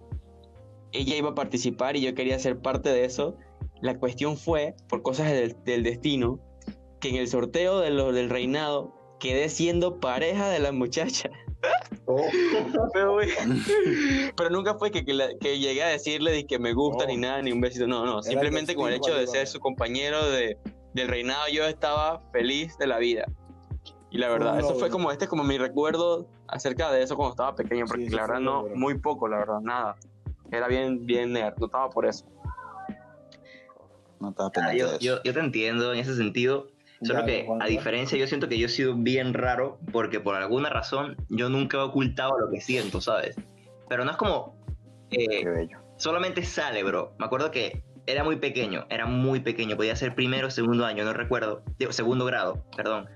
ella iba a participar y yo quería ser parte de eso. La cuestión fue, por cosas del, del destino, que en el sorteo de lo, del reinado quedé siendo pareja de la muchacha. Oh, Pero, nunca fue que, que, la- que llegué a decirle de que me gusta Oh. ni nada, ni un besito. No, no. Simplemente con el hecho de ser su compañero de, del reinado, yo estaba feliz de la vida. Y la verdad, eso fue como este es como mi recuerdo acerca de eso cuando estaba pequeño, porque Sí, la verdad no, muy poco, la verdad, nada. Era bien, bien nerd, no estaba por eso. No estaba ah, yo, de eso. yo, yo te entiendo en ese sentido. Solo Ya, que, Juan, a diferencia, yo siento que yo he sido bien raro porque por alguna razón yo nunca he ocultado lo que siento, ¿sabes? Pero no es como... eh, Qué bello. solamente sale, bro. Me acuerdo que era muy pequeño, era muy pequeño, podía ser primero o segundo año, no recuerdo, Digo, segundo grado, perdón.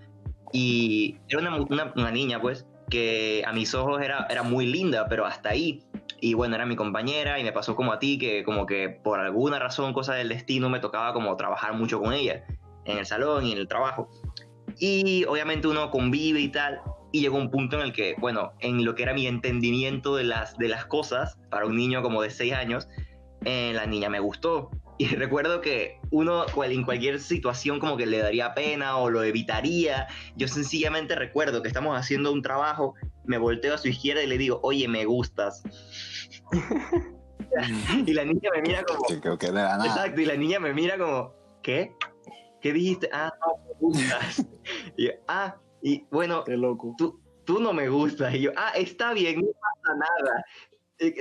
Y era una, una niña, pues, que a mis ojos era, era muy linda, pero hasta ahí. Y bueno, era mi compañera y me pasó como a ti, que como que por alguna razón, cosa del destino, me tocaba como trabajar mucho con ella, en el salón y en el trabajo. Y obviamente uno convive y tal. Y llegó un punto en el que, bueno, en lo que era mi entendimiento de las, de las cosas, para un niño como de 6 años, eh, la niña me gustó. Y recuerdo que uno cual- en cualquier situación como que le daría pena o lo evitaría. Yo sencillamente recuerdo que estamos haciendo un trabajo, me volteo a su izquierda y le digo, oye, me gustas. y la niña me mira como, creo que exacto, y la niña me mira como, ¿qué? ¿Qué dijiste? Ah, no, me gustas. y yo, ah, y bueno, Qué loco. tú, tú no me gustas. Y yo, ah, está bien, no pasa nada.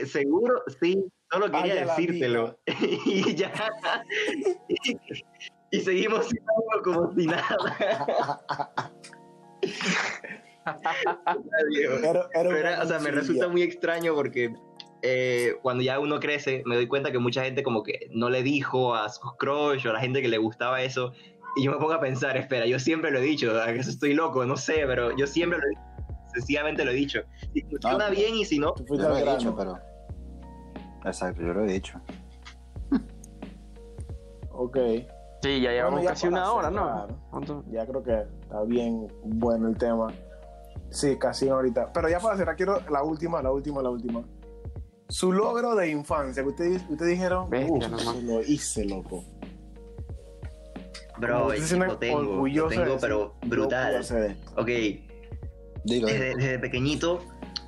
Seguro, sí, solo quería decírtelo. y ya. y, y seguimos siendo como si nada. Pero una era- o sea, me resulta muy extraño porque eh, cuando ya uno crece, me doy cuenta que mucha gente como que no le dijo a sus crush o a la gente que le gustaba eso. Y yo me pongo a pensar, espera, yo siempre lo he dicho, ¿a que estoy loco, no sé, pero yo siempre lo he dicho, sencillamente lo he dicho. Si funciona No, bien y si no, Tú fuiste lo he dicho, pero. Exacto, yo lo he dicho. Ok. Sí, ya llevamos Bueno, ya casi una hora, cerrar, ¿no? ¿Cuánto? Ya creo que está bien bueno el tema. Sí, casi ahorita. Pero ya para cerrar, quiero la última, la última, la última. Su logro de infancia, que ustedes usted dijeron, Bestia, "Uf, no eso más. lo hice, loco. bro, Como y usted sí se lo tengo, lo tengo, pero "Yo brutal. hacer esto". Ok, desde pequeñito,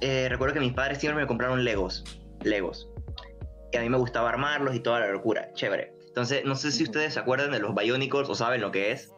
eh, recuerdo que mis padres siempre me compraron Legos. Legos. Y a mí me gustaba armarlos y toda la locura. Chévere. Entonces, no sé si ustedes se acuerdan de los Bionicles o saben lo que es.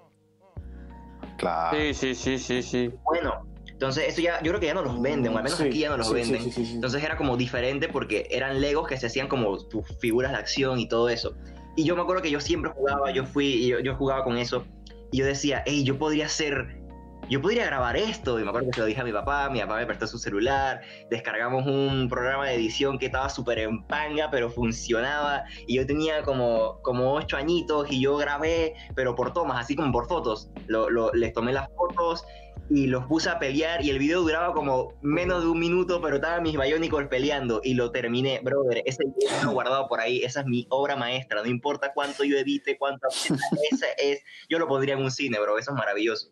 Claro. Sí, sí, sí, sí, sí. Bueno, entonces eso ya, yo creo que ya no los venden, o al menos Sí, aquí ya no los sí, venden. sí, sí, sí. Entonces era como diferente porque eran Legos que se hacían como tus figuras de acción y todo eso. Y yo me acuerdo que yo siempre jugaba, yo fui, y yo, yo jugaba con eso. Y yo decía, hey, yo podría hacer, yo podría grabar esto. Y me acuerdo que se lo dije a mi papá, mi papá me prestó su celular, descargamos un programa de edición que estaba súper en panga, pero funcionaba. Y yo tenía como, como ocho añitos y yo grabé, pero por tomas, así como por fotos. Lo- lo- les tomé las fotos y los puse a pelear y el video duraba como menos de un minuto, pero estaban mis Bionicles peleando y lo terminé, brother. Ese video está guardado por ahí, esa es mi obra maestra, no importa cuánto yo edite, cuánto esa es, yo lo pondría en un cine, bro, eso es maravilloso.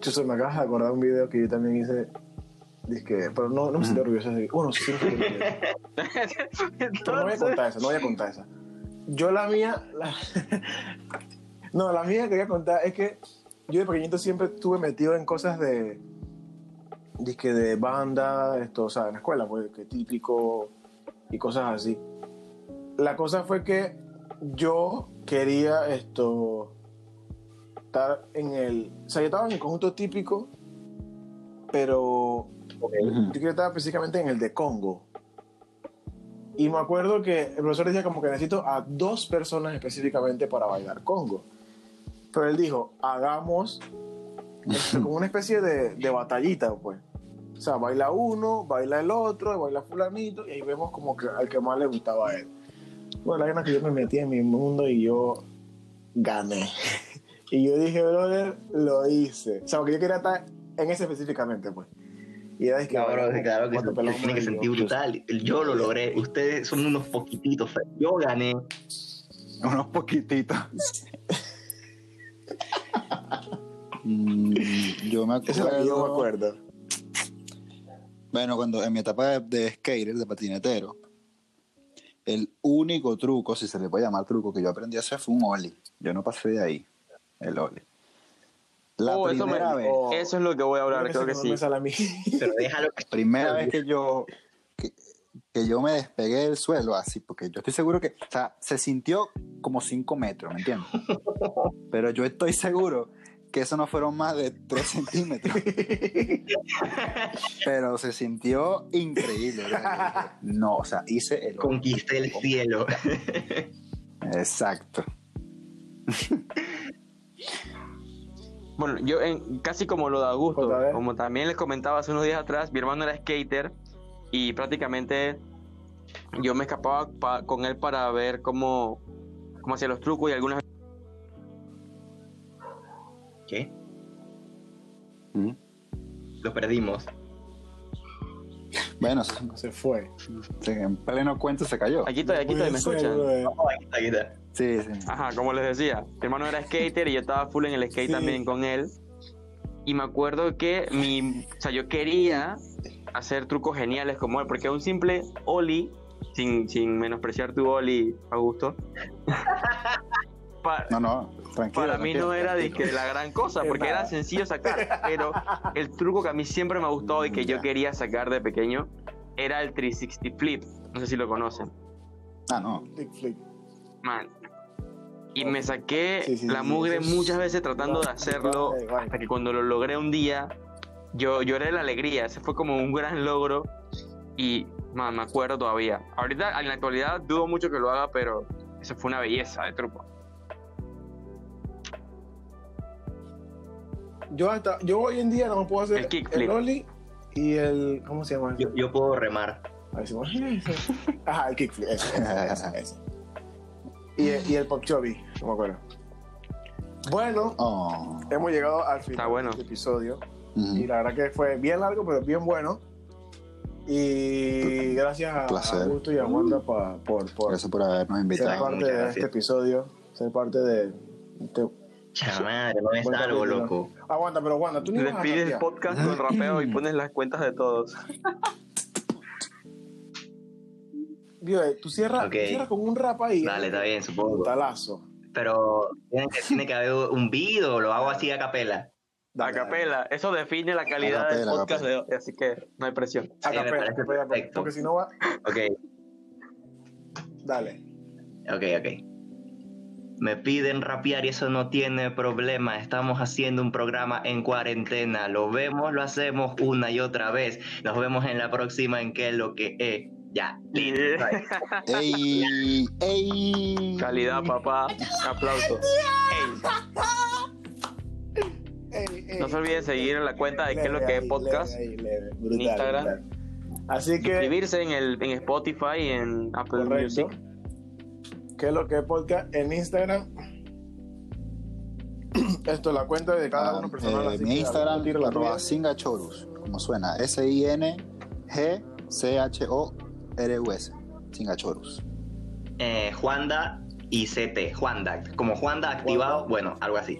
Chuso, me acabas de acordar un video que yo también hice. Dizque, pero no, no me siento orgulloso de Bueno, sí, orgulloso. Pero no voy a contar esa, no voy a contar esa. Yo la mía, la- no, la mía que voy a contar es que yo de pequeñito siempre estuve metido en cosas de, disque de banda, esto, o sea, en la escuela, pues, que típico y cosas así. La cosa fue que yo quería esto, estar en el, o sea, yo estaba en el conjunto típico, pero Ujú. yo quería estar específicamente en el de Congo. Y me acuerdo que el profesor decía como que necesito a dos personas específicamente para bailar Congo. Pero él dijo, hagamos esto como una especie de, de batallita, pues. O sea, baila uno, baila el otro, baila fulanito, y ahí vemos como que al que más le gustaba a él. Bueno, la gana que yo me metí en mi mundo y yo gané. y yo dije, brother, lo hice. O sea, porque yo quería estar en ese específicamente, pues. Y era de que, Claro, bueno, claro que cuatro se pelotas tiene que sentir brutal. Yo lo logré, ustedes son unos poquititos, yo gané. Unos poquititos. Mm, yo me es que yo me acuerdo. acuerdo. Bueno, cuando en mi etapa de, de skater, de patinetero, el único truco, si se le puede llamar truco, que yo aprendí a hacer fue un ollie. Yo no pasé de ahí, el ollie. La Oh, eso, me- primera vez, Oh. eso es lo que voy a hablar, creo que sí. me sale a mí. Pero déjalo que primera vez que yo que, que yo me despegué del suelo así, porque yo estoy seguro que, o sea, se sintió como 5 metros, ¿me entiendes? Pero yo estoy seguro que eso no fueron más de 3 centímetros. Pero se sintió increíble. ¿verdad? No, o sea, hice el... conquisté el cielo. Exacto. Bueno, yo en, casi como lo de Augusto, como también les comentaba hace unos días atrás, mi hermano era skater y prácticamente yo me escapaba pa- con él para ver cómo, cómo hacía los trucos y algunas ¿Qué? Mm. Lo perdimos. Bueno, se- fue. en pleno cuento se cayó. Aquí estoy, aquí estoy, ¿me escuchan? aquí está, aquí está. Sí, sí. Ajá, como les decía, mi hermano era skater y yo estaba full en el skate Sí. también con él. Y me acuerdo que mi, o sea, yo quería hacer trucos geniales como él, porque un simple ollie, sin, sin menospreciar tu ollie, Augusto, pa- No, no, tranquilo. para mí tranquilo, no era tranquilo. dizque la gran cosa, porque era sencillo sacar, pero el truco que a mí siempre me ha gustado y que yo quería sacar de pequeño era el 360 flip. No sé si lo conocen. Ah, no. Flick, flick. Man. Y me saqué Sí, sí, la mugre muchas veces tratando de hacerlo, hasta que cuando lo logré un día, yo lloré de la alegría. Ese fue como un gran logro. Y man, me acuerdo todavía. Ahorita, en la actualidad, dudo mucho que lo haga, pero eso fue una belleza de truco. Yo hasta, yo hoy en día no me puedo hacer El kickflip. ollie Y el. ¿Cómo se llama? Yo, yo puedo remar. A ver si Ajá, el kickflip. Ese, ese, ese, ese. Y, el- y el pop chubby, no me acuerdo. Bueno, Oh. hemos llegado al final bueno. del episodio. Ujú. Y la verdad que fue bien largo, pero bien bueno. Y gracias a, a Augusto y a Wanda pa- por, por Gracias por habernos ser invitado. parte Muchas de este episodio, ser parte de este... Chamadre, no es algo, loco. Aguanta, pero Wanda, tú ni vas a Despides el podcast con rapeo y pones las cuentas de todos. Eh, tú cierras, cierras con un rap ahí. Dale, está bien, supongo. Talazo. Pero tiene que, tiene que haber un beat o lo hago así a capela. A capela, eso define la calidad del podcast de capela. hoy, así que no hay presión. A Sí, capela, capela, perfecto. porque si no va, Ok, dale. ok, ok. Me piden rapear y eso no tiene problema. Estamos haciendo un programa en cuarentena. Lo vemos, lo hacemos una y otra vez. Nos vemos en la próxima en qué es lo que es. Ya. ¡Ey! ¡Ey! Calidad, papá. Aplausos. Ey, Ey, ey, no se olviden seguir en la cuenta de qué es lo que es podcast. en Instagram. brutal. Así que, Suscribirse en, el, en Spotify y en Apple correcto. Music. ¿Qué es lo que es podcast en Instagram? Esto es la cuenta de cada Ah, uno personal. eh, mi Instagram, tira la arroba tuya. Singachorus, como suena, S-I-N-G-C-H-O-R-U-S, Singachorus. Eh, Juanda y CT. Juanda. Como Juanda activado, Juanda. bueno, algo así.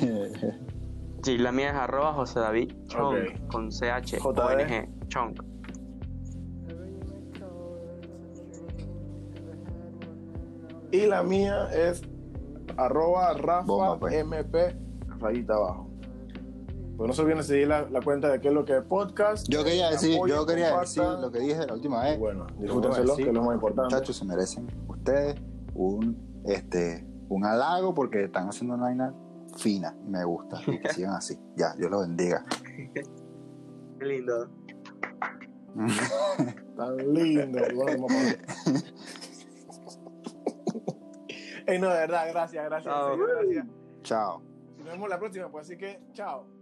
Sí, la mía es arroba José David Chong Ok. con CH. ONG Chong. Y la mía es arroba Rafa Bomba, pues. MP rayita abajo. Pues no se olviden de seguir la, la cuenta de qué es lo que es podcast. Yo quería decir, Apoyen, yo quería decir lo que dije la última Y vez. bueno, disfrútenselo, que es lo más importante. Muchachos, se merecen ustedes un, este, un halago porque están haciendo una vaina fina. Me gusta. Y que sigan así. Ya, Dios los bendiga. Qué lindo. Tan lindo. Bueno, vamos a- Ey, no, de verdad, gracias, gracias. Chao. serio, gracias. Chao. Nos vemos la próxima, pues así que, chao.